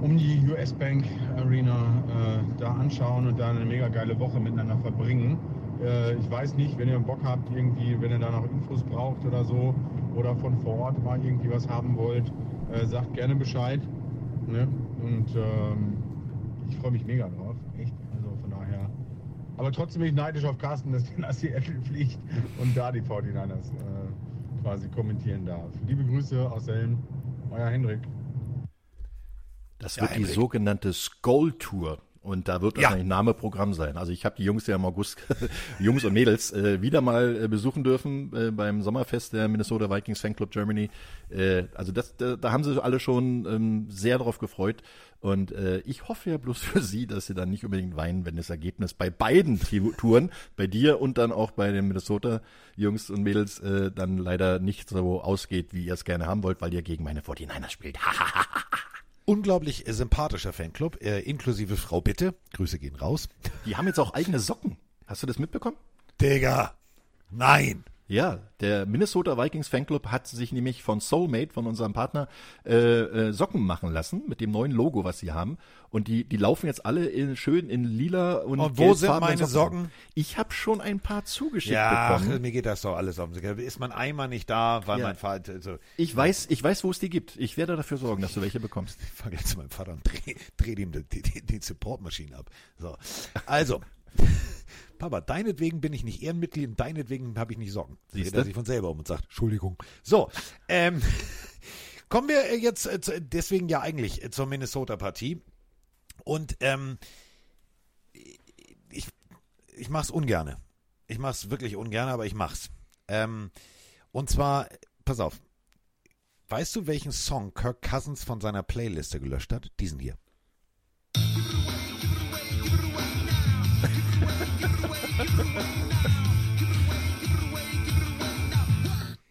[SPEAKER 8] um die US Bank Arena äh, da anschauen und da eine mega geile Woche miteinander verbringen. Äh, ich weiß nicht, wenn ihr Bock habt, irgendwie, wenn ihr da noch Infos braucht oder so, oder von vor Ort mal irgendwie was haben wollt, äh, sagt gerne Bescheid. Ne? Und ähm, ich freue mich mega drauf, echt. Also von daher. Aber trotzdem bin ich neidisch auf Carsten, dass der nach Seattle fliegt und da die 49ers äh, quasi kommentieren darf. Liebe Grüße aus Helm, euer Hendrik.
[SPEAKER 6] Das
[SPEAKER 5] Ja,
[SPEAKER 6] wird die
[SPEAKER 5] Henrik.
[SPEAKER 6] sogenannte Skull Tour. Und da wird
[SPEAKER 5] Ja.
[SPEAKER 6] wahrscheinlich Name Programm sein. Also ich habe die Jungs ja im August, Jungs und Mädels, äh, wieder mal äh, besuchen dürfen äh, beim Sommerfest der Minnesota Vikings Fanclub Germany. Äh, also das, da, da haben sie alle schon ähm, sehr drauf gefreut. Und äh, ich hoffe ja bloß für sie, dass sie dann nicht unbedingt weinen, wenn das Ergebnis bei beiden Touren, bei dir und dann auch bei den Minnesota Jungs und Mädels, äh, dann leider nicht so ausgeht, wie ihr es gerne haben wollt, weil ihr gegen meine 49ers spielt.
[SPEAKER 5] Unglaublich sympathischer Fanclub, äh, inklusive Frau Bitte. Grüße gehen raus.
[SPEAKER 6] Die haben jetzt auch eigene Socken. Hast du das mitbekommen?
[SPEAKER 5] Digga. Nein.
[SPEAKER 6] Ja, der Minnesota Vikings Fanclub hat sich nämlich von Soulmate, von unserem Partner, äh, äh, Socken machen lassen mit dem neuen Logo, was sie haben. Und die, die laufen jetzt alle in, schön in lila und
[SPEAKER 5] Und wo sind meine Socken?
[SPEAKER 6] Ich habe schon ein paar zugeschickt
[SPEAKER 5] Ja, ach,
[SPEAKER 6] bekommen.
[SPEAKER 5] mir geht das doch alles auf. Ist man einmal nicht da, weil
[SPEAKER 6] Ja.
[SPEAKER 5] mein Vater, also,
[SPEAKER 6] Ich weiß, ich weiß, wo es die gibt. Ich werde dafür sorgen, dass du welche bekommst.
[SPEAKER 5] ich fange jetzt zu meinem Vater und dreh, dreh ihm die, die, die Supportmaschine ab. So. Also. Papa, deinetwegen bin ich nicht Ehrenmitglied und deinetwegen habe ich nicht Socken.
[SPEAKER 6] Siehst
[SPEAKER 5] er sich von selber um und sagt, Entschuldigung. So, ähm, kommen wir äh, jetzt äh, deswegen ja eigentlich äh, zur Minnesota-Partie. Und ähm, ich mach's ungerne. Ich mach's wirklich ungerne, aber ich mach's. Ähm, und zwar, pass auf. Weißt du, welchen Song Kirk Cousins von seiner Playliste gelöscht hat? Diesen hier.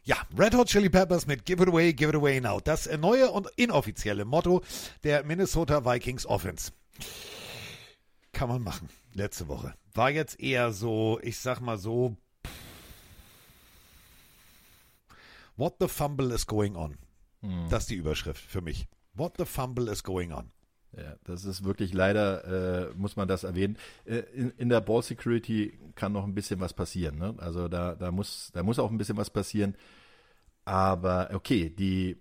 [SPEAKER 5] Ja, Red Hot Chili Peppers mit Give It Away, Give It Away Now. Das neue und inoffizielle Motto der Minnesota Vikings Offense. Kann man machen. Letzte Woche. War jetzt eher so, ich sag mal so, What the Fumble is going on. Das ist die Überschrift für mich. What the Fumble is going on.
[SPEAKER 6] Ja, das ist wirklich leider, äh, muss man das erwähnen. Äh, in, in der Ball Security kann noch ein bisschen was passieren. Ne? Also da, da, muss, da muss auch ein bisschen was passieren. Aber okay, die,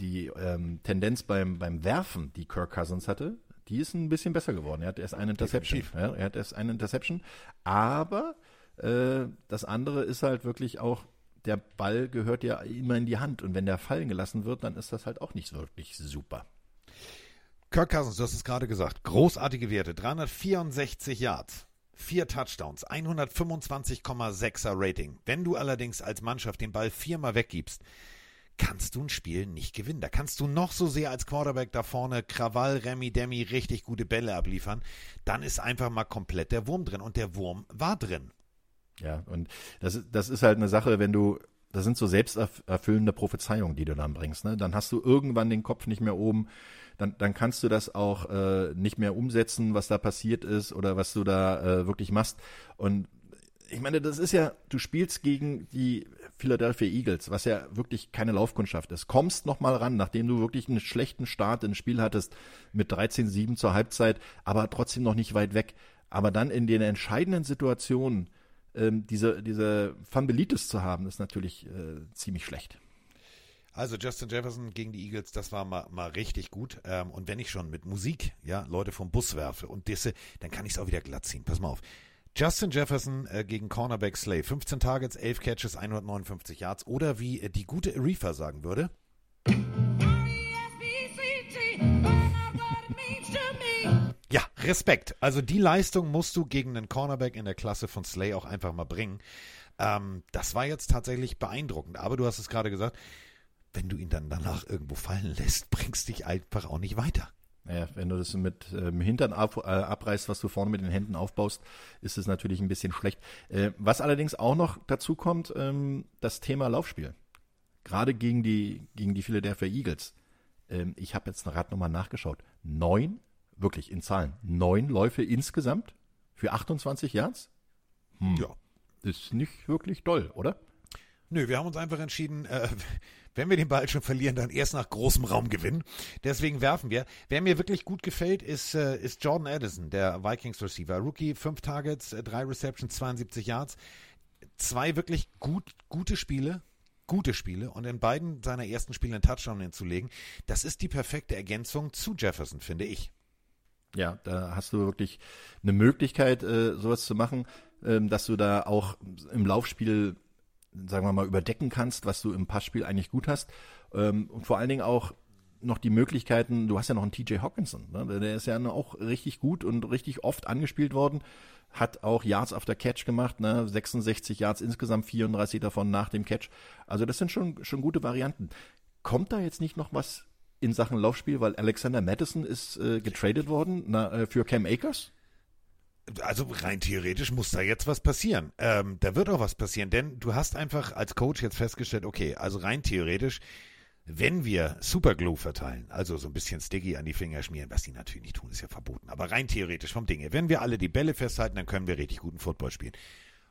[SPEAKER 6] die ähm, Tendenz beim, beim Werfen, die Kirk Cousins hatte, die ist ein bisschen besser geworden. Er hat erst eine Interception. Ja, er hat erst eine Interception. Aber äh, das andere ist halt wirklich auch, der Ball gehört ja immer in die Hand. Und wenn der fallen gelassen wird, dann ist das halt auch nicht wirklich super.
[SPEAKER 5] Kirk Cousins, du hast es gerade gesagt, großartige Werte, 364 Yards, vier Touchdowns, 125,6er Rating. Wenn du allerdings als Mannschaft den Ball viermal weggibst, kannst du ein Spiel nicht gewinnen. Da kannst du noch so sehr als Quarterback da vorne Krawall, Remi, Demi richtig gute Bälle abliefern. Dann ist einfach mal komplett der Wurm drin und der Wurm war drin.
[SPEAKER 6] Ja, und das, das ist halt eine Sache, wenn du, das sind so selbsterfüllende Prophezeiungen, die du dann bringst. Ne? Dann hast du irgendwann den Kopf nicht mehr oben, dann, dann kannst du das auch äh, nicht mehr umsetzen, was da passiert ist oder was du da äh, wirklich machst. Und ich meine, das ist ja, du spielst gegen die Philadelphia Eagles, was ja wirklich keine Laufkundschaft ist. Kommst noch mal ran, nachdem du wirklich einen schlechten Start ins Spiel hattest mit 13-7 zur Halbzeit, aber trotzdem noch nicht weit weg. Aber dann in den entscheidenden Situationen ähm, diese, diese Fambelitis zu haben, ist natürlich äh, ziemlich schlecht.
[SPEAKER 5] Also Justin Jefferson gegen die Eagles, das war mal, mal richtig gut. Ähm, und wenn ich schon mit Musik, ja, Leute vom Bus werfe und disse, dann kann ich es auch wieder glatt ziehen. Pass mal auf. Justin Jefferson äh, gegen Cornerback Slay. 15 Targets, 11 Catches, 159 Yards. Oder wie äh, die gute Aretha sagen würde. Ja, Respekt. Also die Leistung musst du gegen einen Cornerback in der Klasse von Slay auch einfach mal bringen. Ähm, das war jetzt tatsächlich beeindruckend. Aber du hast es gerade gesagt, wenn du ihn dann danach irgendwo fallen lässt, bringst dich einfach auch nicht weiter.
[SPEAKER 6] Naja, wenn du das mit ähm, Hintern ab, äh, abreißt, was du vorne mit den Händen aufbaust, ist es natürlich ein bisschen schlecht. Äh, was allerdings auch noch dazu kommt, ähm, das Thema Laufspiel. Gerade gegen die, gegen die Philadelphia Eagles. Ähm, ich habe jetzt gerade nochmal nachgeschaut. Neun, wirklich in Zahlen, neun Läufe insgesamt für 28 Yards? Hm. Ja. Ist nicht wirklich doll, oder?
[SPEAKER 5] Nö, wir haben uns einfach entschieden, äh, wenn wir den Ball schon verlieren, dann erst nach großem Raum gewinnen. Deswegen werfen wir. Wer mir wirklich gut gefällt, ist, äh, ist Jordan Addison, der Vikings Receiver. Rookie, fünf Targets, äh, drei Receptions, 72 Yards. Zwei wirklich gut, gute Spiele. Gute Spiele und in beiden seiner ersten Spiele einen Touchdown hinzulegen, das ist die perfekte Ergänzung zu Jefferson, finde ich.
[SPEAKER 6] Ja, da hast du wirklich eine Möglichkeit, äh, sowas zu machen, ähm, dass du da auch im Laufspiel sagen wir mal, überdecken kannst, was du im Passspiel eigentlich gut hast. Ähm, und vor allen Dingen auch noch die Möglichkeiten, du hast ja noch einen TJ Hawkinson, ne? der ist ja auch richtig gut und richtig oft angespielt worden, hat auch Yards after Catch gemacht, ne? 66 Yards insgesamt, 34 davon nach dem Catch. Also das sind schon, schon gute Varianten. Kommt da jetzt nicht noch was in Sachen Laufspiel, weil Alexander Madison ist äh, getradet worden na, äh, für Cam Akers?
[SPEAKER 5] Also rein theoretisch muss da jetzt was passieren. Ähm, da wird auch was passieren, denn du hast einfach als Coach jetzt festgestellt, okay, also rein theoretisch, wenn wir Superglue verteilen, also so ein bisschen Sticky an die Finger schmieren, was die natürlich nicht tun, ist ja verboten, aber rein theoretisch vom Dinge, wenn wir alle die Bälle festhalten, dann können wir richtig guten Football spielen.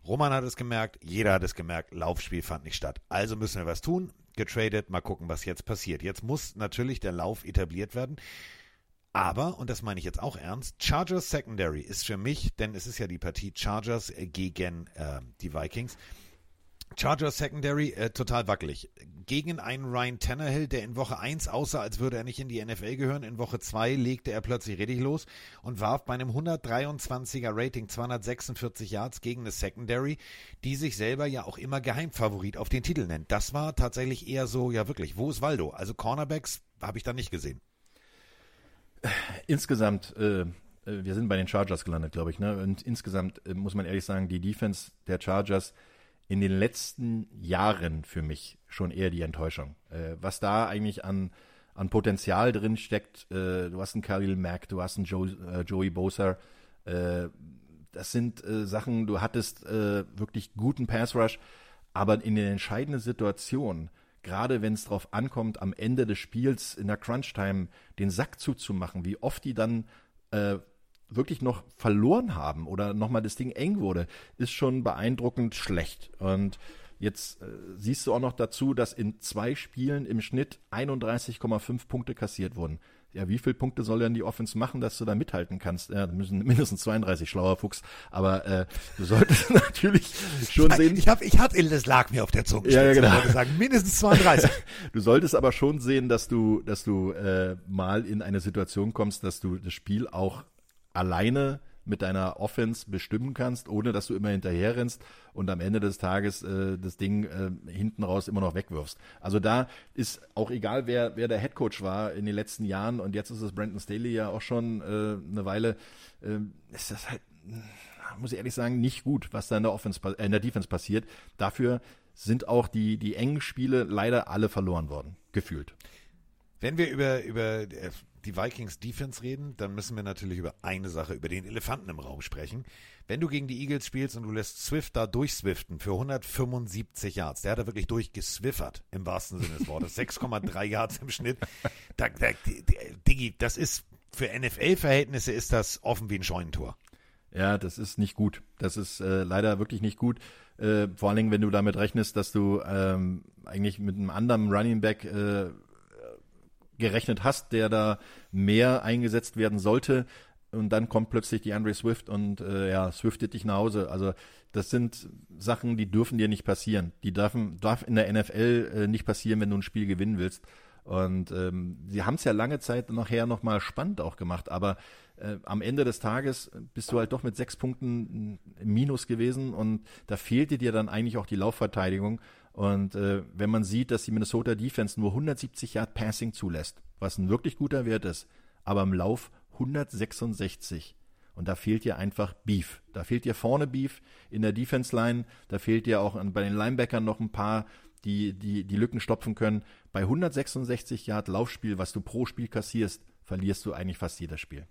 [SPEAKER 5] Roman hat es gemerkt, jeder hat es gemerkt, Laufspiel fand nicht statt. Also müssen wir was tun, getradet, mal gucken, was jetzt passiert. Jetzt muss natürlich der Lauf etabliert werden. Aber, und das meine ich jetzt auch ernst, Chargers Secondary ist für mich, denn es ist ja die Partie Chargers gegen äh, die Vikings. Chargers Secondary äh, total wackelig. Gegen einen Ryan Tannehill, der in Woche 1 aussah, als würde er nicht in die NFL gehören. In Woche 2 legte er plötzlich richtig los und warf bei einem 123er Rating 246 Yards gegen eine Secondary, die sich selber ja auch immer Geheimfavorit auf den Titel nennt. Das war tatsächlich eher so, ja wirklich, wo ist Waldo? Also Cornerbacks habe ich da nicht gesehen.
[SPEAKER 6] Insgesamt äh, äh, wir sind bei den Chargers gelandet, glaube ich. Ne? Und insgesamt äh, muss man ehrlich sagen, die Defense der Chargers in den letzten Jahren für mich schon eher die Enttäuschung. Äh, was da eigentlich an, an Potenzial drin steckt, äh, du hast einen Khalil Mack, du hast einen Joe, äh, Joey Bosa, das sind Sachen, du hattest wirklich guten Pass Rush, aber in den entscheidenden Situationen, gerade wenn es darauf ankommt, am Ende des Spiels in der Crunch-Time den Sack zuzumachen, wie oft die dann äh, wirklich noch verloren haben oder nochmal das Ding eng wurde, ist schon beeindruckend schlecht. Und jetzt äh, siehst du auch noch dazu, dass in zwei Spielen im Schnitt 31,5 Punkte kassiert wurden. Ja, wie viele Punkte soll denn die Offense machen, dass du da mithalten kannst? Ja, müssen mindestens 32, schlauer Fuchs. Aber äh, du solltest natürlich schon sehen.
[SPEAKER 5] Ich habe, ich hatte, das lag mir auf der Zunge.
[SPEAKER 6] Ja, ja, genau.
[SPEAKER 5] Ich wollte sagen, mindestens 32.
[SPEAKER 6] Du solltest aber schon sehen, dass du, dass du äh, mal in eine Situation kommst, dass du das Spiel auch alleine mit deiner Offense bestimmen kannst, ohne dass du immer hinterher rennst und am Ende des Tages äh, das Ding äh, hinten raus immer noch wegwirfst. Also da ist auch egal, wer, wer der Headcoach war in den letzten Jahren und jetzt ist es Brandon Staley ja auch schon äh, eine Weile, äh, ist das halt, muss ich ehrlich sagen, nicht gut, was da in der, Offense, äh, in der Defense passiert. Dafür sind auch die, die engen Spiele leider alle verloren worden, gefühlt.
[SPEAKER 5] Wenn wir über, über äh, die Vikings Defense reden, dann müssen wir natürlich über eine Sache, über den Elefanten im Raum sprechen. Wenn du gegen die Eagles spielst und du lässt Swift da durchswiften für 175 Yards, der hat da wirklich durchgeswiffert, im wahrsten Sinne des Wortes, 6,3 Yards im Schnitt. Da, da, Diggi, das ist, für NFL-Verhältnisse ist das offen wie ein Scheunentor.
[SPEAKER 6] Ja, das ist nicht gut. Das ist äh, leider wirklich nicht gut. Äh, vor allen Dingen, wenn du damit rechnest, dass du ähm, eigentlich mit einem anderen Running Back äh, gerechnet hast, der da mehr eingesetzt werden sollte. Und dann kommt plötzlich die Andre Swift und äh, ja, swiftet dich nach Hause. Also das sind Sachen, die dürfen dir nicht passieren. Die dürfen, darf in der NFL äh, nicht passieren, wenn du ein Spiel gewinnen willst. Und ähm, sie haben es ja lange Zeit nachher nochmal spannend auch gemacht, aber äh, am Ende des Tages bist du halt doch mit sechs Punkten im Minus gewesen und da fehlte dir dann eigentlich auch die Laufverteidigung. Und äh, wenn man sieht, dass die Minnesota Defense nur 170 Yard Passing zulässt, was ein wirklich guter Wert ist, aber im Lauf 166. Und da fehlt dir einfach Beef. Da fehlt dir vorne Beef in der Defense Line. Da fehlt dir auch bei den Linebackern noch ein paar, die, die die Lücken stopfen können. Bei 166 Yard Laufspiel, was du pro Spiel kassierst, verlierst du eigentlich fast jedes Spiel.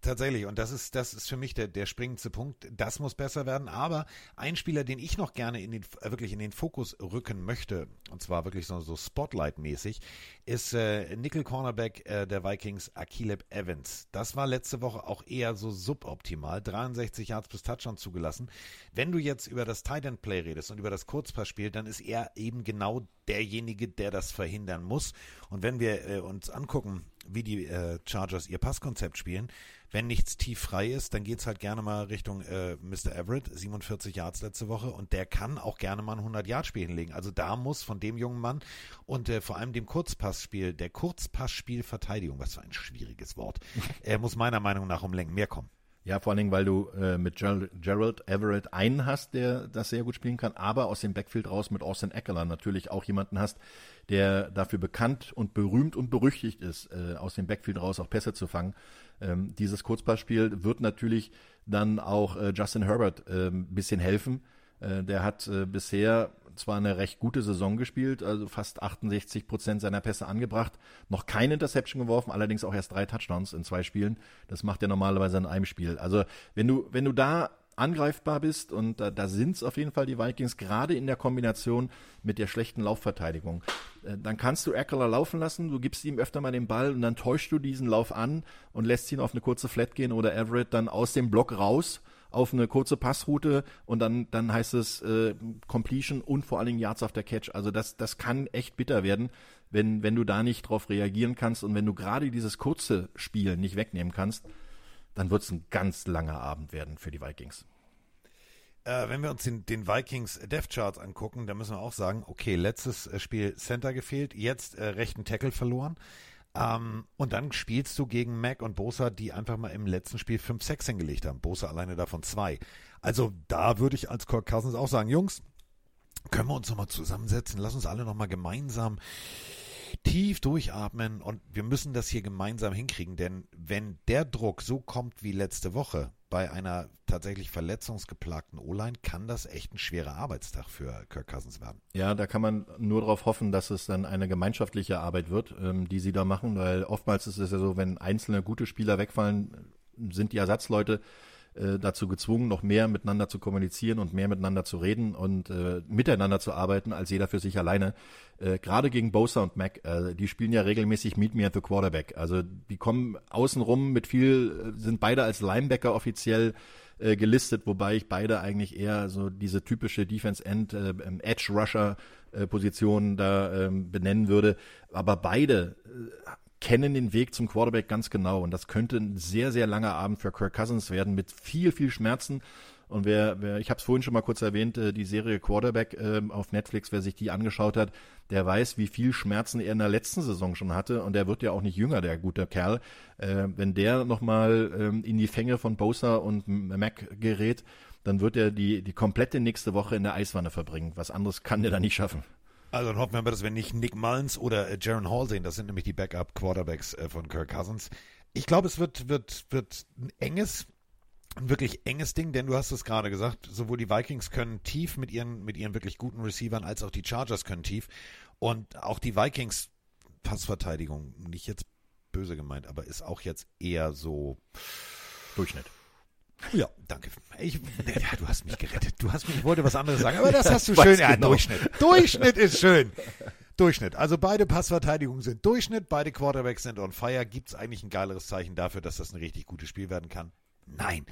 [SPEAKER 5] Tatsächlich, und das ist, das ist für mich der, der springendste Punkt. Das muss besser werden. Aber ein Spieler, den ich noch gerne in den, wirklich in den Fokus rücken möchte, und zwar wirklich so, so Spotlight-mäßig, ist äh, Nickel Cornerback äh, der Vikings, Akileb Evans. Das war letzte Woche auch eher so suboptimal. 63 Yards bis Touchdown zugelassen. Wenn du jetzt über das Tight End Play redest und über das Kurzpassspiel, dann ist er eben genau derjenige, der das verhindern muss. Und wenn wir äh, uns angucken, wie die äh, Chargers ihr Passkonzept spielen, wenn nichts tief frei ist, dann geht's halt gerne mal Richtung äh, Mr. Everett, 47 Yards letzte Woche und der kann auch gerne mal ein 100 Yard Spiel hinlegen. Also da muss von dem jungen Mann und äh, vor allem dem Kurzpassspiel, der Kurzpassspielverteidigung, was für ein schwieriges Wort, er muss meiner Meinung nach um Längen mehr kommen.
[SPEAKER 6] Ja, vor allen Dingen, weil du äh, mit Ger Gerald Everett einen hast, der das sehr gut spielen kann, aber aus dem Backfield raus mit Austin Eckler natürlich auch jemanden hast, der dafür bekannt und berühmt und berüchtigt ist, äh, aus dem Backfield raus auch Pässe zu fangen. Ähm, dieses Kurzpassspiel wird natürlich dann auch äh, Justin Herbert ein bisschen helfen. Äh, der hat äh, bisher zwar eine recht gute Saison gespielt, also fast 68 Prozent seiner Pässe angebracht, noch keine Interception geworfen, allerdings auch erst drei Touchdowns in zwei Spielen. Das macht er normalerweise in einem Spiel. Also wenn du, wenn du da angreifbar bist und da, da sind es auf jeden Fall die Vikings, gerade in der Kombination mit der schlechten Laufverteidigung. Äh, dann kannst du Eckler laufen lassen, du gibst ihm öfter mal den Ball und dann täuschst du diesen Lauf an und lässt ihn auf eine kurze Flat gehen oder Everett dann aus dem Block raus auf eine kurze Passroute und dann, dann heißt es äh, Completion und vor allen Dingen Yards auf der Catch. Also das, das kann echt bitter werden, wenn, wenn du da nicht drauf reagieren kannst und wenn du gerade dieses kurze Spiel nicht wegnehmen kannst, dann wird es ein ganz langer Abend werden für die Vikings.
[SPEAKER 5] Äh, wenn wir uns den, den Vikings Death Charts angucken, dann müssen wir auch sagen, okay, letztes äh, Spiel Center gefehlt, jetzt äh, rechten Tackle verloren. Ähm, und dann spielst du gegen Mac und Bosa, die einfach mal im letzten Spiel 5-6 hingelegt haben. Bosa alleine davon zwei. Also da würde ich als Kirk Cousins auch sagen, Jungs, können wir uns nochmal zusammensetzen? Lass uns alle nochmal gemeinsam tief durchatmen und wir müssen das hier gemeinsam hinkriegen, denn wenn der Druck so kommt wie letzte Woche bei einer tatsächlich verletzungsgeplagten O-Line, kann das echt ein schwerer Arbeitstag für Kirk Cousins werden.
[SPEAKER 6] Ja, da kann man nur darauf hoffen, dass es dann eine gemeinschaftliche Arbeit wird, ähm, die sie da machen, weil oftmals ist es ja so, wenn einzelne gute Spieler wegfallen, sind die Ersatzleute äh, dazu gezwungen, noch mehr miteinander zu kommunizieren und mehr miteinander zu reden und äh, miteinander zu arbeiten, als jeder für sich alleine. Äh, Gerade gegen Bosa und Mac, äh, die spielen ja regelmäßig Meet Me at the Quarterback. Also die kommen außenrum mit viel, äh, sind beide als Linebacker offiziell äh, gelistet, wobei ich beide eigentlich eher so diese typische Defense End äh, Edge Rusher äh, Position da ähm, benennen würde. Aber beide kennen den Weg zum Quarterback ganz genau. Und das könnte ein sehr, sehr langer Abend für Kirk Cousins werden mit viel, viel Schmerzen. Und wer, wer ich habe es vorhin schon mal kurz erwähnt, äh, die Serie Quarterback äh, auf Netflix, wer sich die angeschaut hat, der weiß, wie viel Schmerzen er in der letzten Saison schon hatte. Und der wird ja auch nicht jünger, der gute Kerl. Äh, wenn der nochmal ähm, in die Fänge von Bosa und Mac gerät, dann wird er die, die komplette nächste Woche in der Eiswanne verbringen. Was anderes kann der da nicht schaffen.
[SPEAKER 5] Also dann hoffen wir mal, dass wir nicht Nick Mullins oder äh, Jaron Hall sehen. Das sind nämlich die Backup-Quarterbacks äh, von Kirk Cousins. Ich glaube, es wird, wird, wird ein enges, ein wirklich enges Ding, denn du hast es gerade gesagt, sowohl die Vikings können tief mit ihren, mit ihren wirklich guten Receivern, als auch die Chargers können tief. Und auch die Vikings Passverteidigung, nicht jetzt böse gemeint, aber ist auch jetzt eher so
[SPEAKER 6] Durchschnitt.
[SPEAKER 5] Ja, danke. Ich, ja, du hast mich gerettet. Du hast mich, ich wollte was anderes sagen, aber das hast du schön. Ja,
[SPEAKER 6] genau.
[SPEAKER 5] Durchschnitt. Durchschnitt ist schön. Durchschnitt. Also beide Passverteidigungen sind Durchschnitt, beide Quarterbacks sind on fire. Gibt es eigentlich ein geileres Zeichen dafür, dass das ein richtig gutes Spiel werden kann? Nein.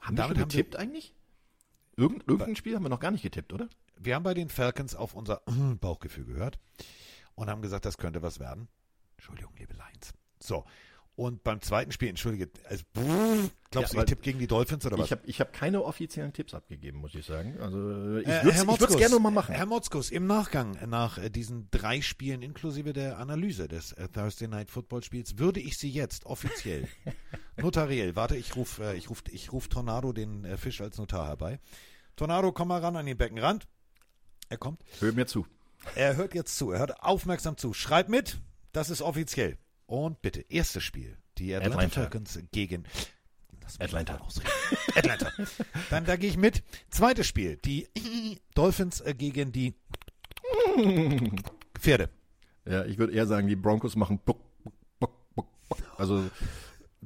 [SPEAKER 6] Haben wir getippt eigentlich? Irgend, irgendein Spiel haben wir noch gar nicht getippt, oder?
[SPEAKER 5] Wir haben bei den Falcons auf unser Bauchgefühl gehört und haben gesagt, das könnte was werden. Entschuldigung, liebe Lions. So. Und beim zweiten Spiel, entschuldige, also, glaubst
[SPEAKER 6] Ja,
[SPEAKER 5] du, ich tippe gegen die Dolphins oder was?
[SPEAKER 6] Ich habe ich hab keine offiziellen Tipps abgegeben, muss ich sagen. Also ich
[SPEAKER 5] Äh,
[SPEAKER 6] würde
[SPEAKER 5] Herr
[SPEAKER 6] es
[SPEAKER 5] Motzkus,
[SPEAKER 6] gerne mal machen.
[SPEAKER 5] Herr Motzkus, im Nachgang nach äh, diesen drei Spielen inklusive der Analyse des äh, Thursday Night Football Spiels würde ich Sie jetzt offiziell, notariell, warte, ich rufe äh, ich ruf, ich ruf Tornado den äh, Fisch als Notar herbei. Tornado, komm mal ran an den Beckenrand. Er kommt.
[SPEAKER 6] Hör mir zu.
[SPEAKER 5] Er hört jetzt zu, er hört aufmerksam zu. Schreib mit, das ist offiziell. Und bitte, erstes Spiel. Die Atlanta,
[SPEAKER 6] Atlanta.
[SPEAKER 5] Falcons gegen
[SPEAKER 6] Atlanta.
[SPEAKER 5] Atlanta. Dann da gehe ich mit. Zweites Spiel. Die Dolphins äh, gegen die Pferde.
[SPEAKER 6] Ja, ich würde eher sagen, die Broncos machen buck, buck, buck, buck, buck. Also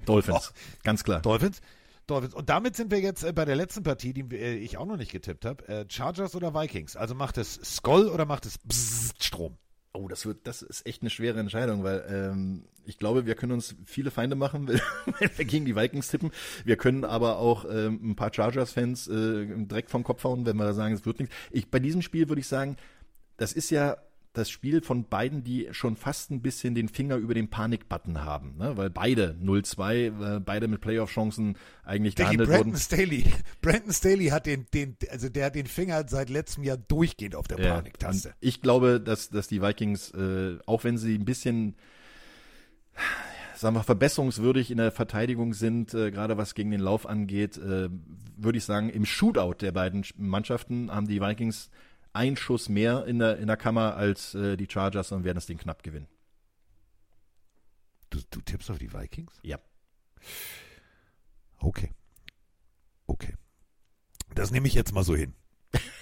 [SPEAKER 6] Dolphins, ganz klar.
[SPEAKER 5] Dolphins. Dolphins. Und damit sind wir jetzt äh, bei der letzten Partie, die äh, ich auch noch nicht getippt habe. Chargers oder Vikings? Also macht es Skoll oder macht es Bzzzt Strom?
[SPEAKER 6] Oh, das wird, das ist echt eine schwere Entscheidung, weil ähm, ich glaube, wir können uns viele Feinde machen, wenn wir gegen die Vikings tippen. Wir können aber auch ähm, ein paar Chargers-Fans äh, direkt vom Kopf hauen, wenn wir sagen, es wird nichts. Ich, bei diesem Spiel würde ich sagen, das ist ja das Spiel von beiden, die schon fast ein bisschen den Finger über den Panik-Button haben, ne? weil beide 0-2, äh, beide mit Playoff-Chancen eigentlich
[SPEAKER 5] Dickie,
[SPEAKER 6] gehandelt
[SPEAKER 5] Brandon
[SPEAKER 6] wurden.
[SPEAKER 5] Staley. Brandon Staley hat den, den, also der hat den Finger seit letztem Jahr durchgehend auf der
[SPEAKER 6] Ja,
[SPEAKER 5] Paniktaste.
[SPEAKER 6] Ich glaube, dass, dass die Vikings, äh, auch wenn sie ein bisschen, sagen wir, verbesserungswürdig in der Verteidigung sind, äh, gerade was gegen den Lauf angeht, äh, würde ich sagen, im Shootout der beiden Mannschaften haben die Vikings einen Schuss mehr in der, in der Kammer als äh, die Chargers und werden das Ding knapp gewinnen.
[SPEAKER 5] Du, du tippst auf die Vikings?
[SPEAKER 6] Ja.
[SPEAKER 5] Okay. Okay. Das nehme ich jetzt mal so hin.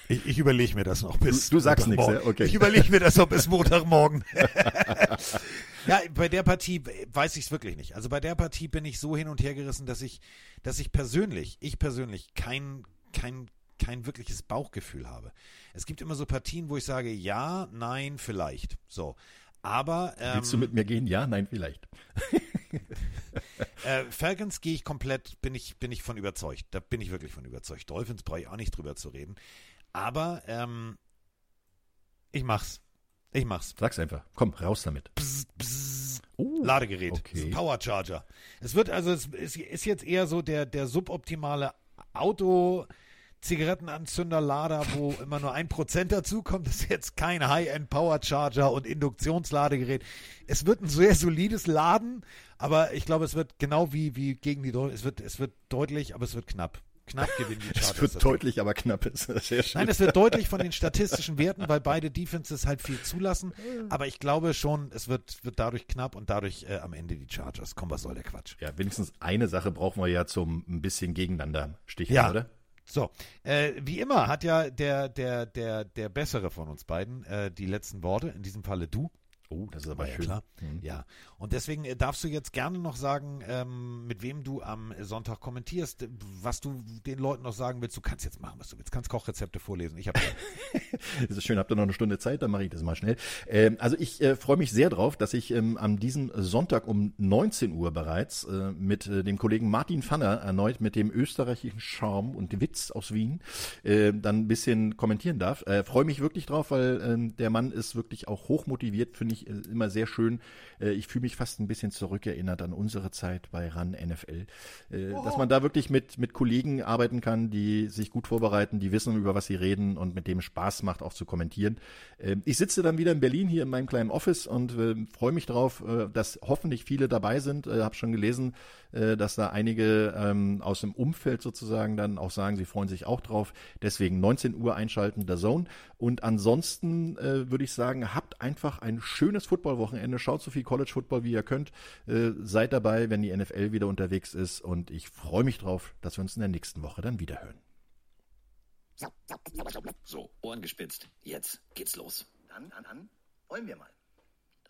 [SPEAKER 5] Ich, ich überlege mir das noch bis.
[SPEAKER 6] Du- du sagst nichts,
[SPEAKER 5] Montagmorgen.
[SPEAKER 6] ja? Okay.
[SPEAKER 5] Ich überlege mir das noch bis Montagmorgen. ja, bei der Partie weiß ich es wirklich nicht. Also bei der Partie bin ich so hin und her gerissen, dass ich, dass ich persönlich, ich persönlich kein, kein, kein wirkliches Bauchgefühl habe. Es gibt immer so Partien, wo ich sage, ja, nein, vielleicht. So. Aber ähm,
[SPEAKER 6] Willst du mit mir gehen? Ja, nein, vielleicht.
[SPEAKER 5] äh, Falcons gehe ich komplett, bin ich, bin ich von überzeugt. Da bin ich wirklich von überzeugt. Dolphins brauche ich auch nicht drüber zu reden. Aber ähm, ich mach's. Ich mach's.
[SPEAKER 6] Sag's einfach. Komm, raus damit.
[SPEAKER 5] Bzz, bzz.
[SPEAKER 6] Oh,
[SPEAKER 5] Ladegerät.
[SPEAKER 6] okay.
[SPEAKER 5] Das ist ein Power Charger. Es wird also, es ist, ist jetzt eher so der, der suboptimale Auto. Zigarettenanzünderlader, wo immer nur ein Prozent dazukommt, das ist jetzt kein High-End Power Charger und Induktionsladegerät. Es wird ein sehr solides Laden, aber ich glaube, es wird genau wie, wie gegen die Dolphins, es wird, es wird deutlich, aber es wird knapp. Knapp gewinnen die
[SPEAKER 6] Es Es wird deutlich, aber knapp ist. Sehr schön.
[SPEAKER 5] Nein, es wird deutlich von den statistischen Werten, weil beide Defenses halt viel zulassen. Aber ich glaube schon, es wird, wird dadurch knapp und dadurch äh, am Ende die Chargers. Komm, was soll der Quatsch?
[SPEAKER 6] Ja, wenigstens eine Sache brauchen wir ja zum ein bisschen gegeneinander sticheln,
[SPEAKER 5] Ja.
[SPEAKER 6] oder?
[SPEAKER 5] So, äh, wie immer hat ja der, der, der, der Bessere von uns beiden äh, die letzten Worte, in diesem Falle du.
[SPEAKER 6] Oh, das ist aber
[SPEAKER 5] ja
[SPEAKER 6] schön.
[SPEAKER 5] klar. Ja. Und deswegen äh, darfst du jetzt gerne noch sagen, ähm, mit wem du am Sonntag kommentierst, was du den Leuten noch sagen willst. Du kannst jetzt machen, was du willst. Kannst Kochrezepte vorlesen. Ich habe
[SPEAKER 6] Das ist schön, habt ihr noch eine Stunde Zeit, dann mache ich das mal schnell. Ähm, also ich äh, freue mich sehr drauf, dass ich ähm, an diesem Sonntag um 19 Uhr bereits äh, mit äh, dem Kollegen Martin Pfanner erneut mit dem österreichischen Charme und Witz aus Wien äh, dann ein bisschen kommentieren darf. Äh, freue mich wirklich drauf, weil ähm, der Mann ist wirklich auch hoch motiviert, finde ich äh, immer sehr schön. Äh, ich fühle mich fast ein bisschen zurückerinnert an unsere Zeit bei RAN NFL, äh, dass man da wirklich mit, mit Kollegen arbeiten kann, die sich gut vorbereiten, die wissen, über was sie reden und mit dem Spaß macht, auch zu kommentieren. Ähm, ich sitze dann wieder in Berlin hier in meinem kleinen Office und freue mich drauf, dass hoffentlich viele dabei sind. Äh, habe schon gelesen, äh, dass da einige ähm, aus dem Umfeld sozusagen dann auch sagen, sie freuen sich auch drauf. Deswegen 19 Uhr einschalten, der Zone. Und ansonsten äh, würde ich sagen, habt einfach ein schönes Footballwochenende. Schaut so viel College Football, wie ihr könnt. Äh, seid dabei, wenn die NFL wieder unterwegs ist. Und ich freue mich drauf, dass wir uns in der nächsten Woche dann wieder hören.
[SPEAKER 3] So, Ohren gespitzt. Jetzt geht's los. Dann, dann, dann wollen wir mal.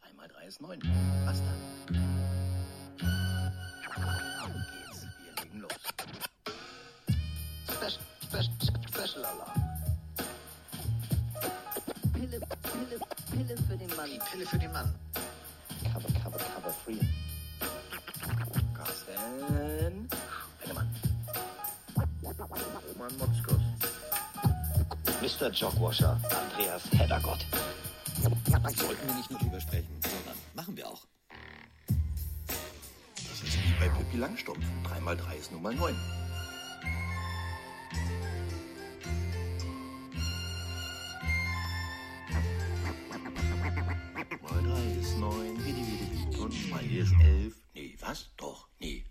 [SPEAKER 3] Drei mal drei ist neun. Was dann? Geht's. Wir legen los. Special, special, special Alarm.
[SPEAKER 4] Pille, Pille, Pille für den Mann.
[SPEAKER 3] Die Pille für den Mann. Cover, cover, cover, free. Carsten. Bennemann. Roman Motzkos. Mr. Jogwasher, Andreas Heddergott.
[SPEAKER 1] Sollten wir nicht nur drüber sprechen, sondern machen wir auch.
[SPEAKER 2] Wie bei Pippi Langstrumpf. 3 mal 3 ist nun mal 9. Mal 3 ist 9, wie die, wie die, wie. Und mal hier ist 11. Nee, was? Doch, nee.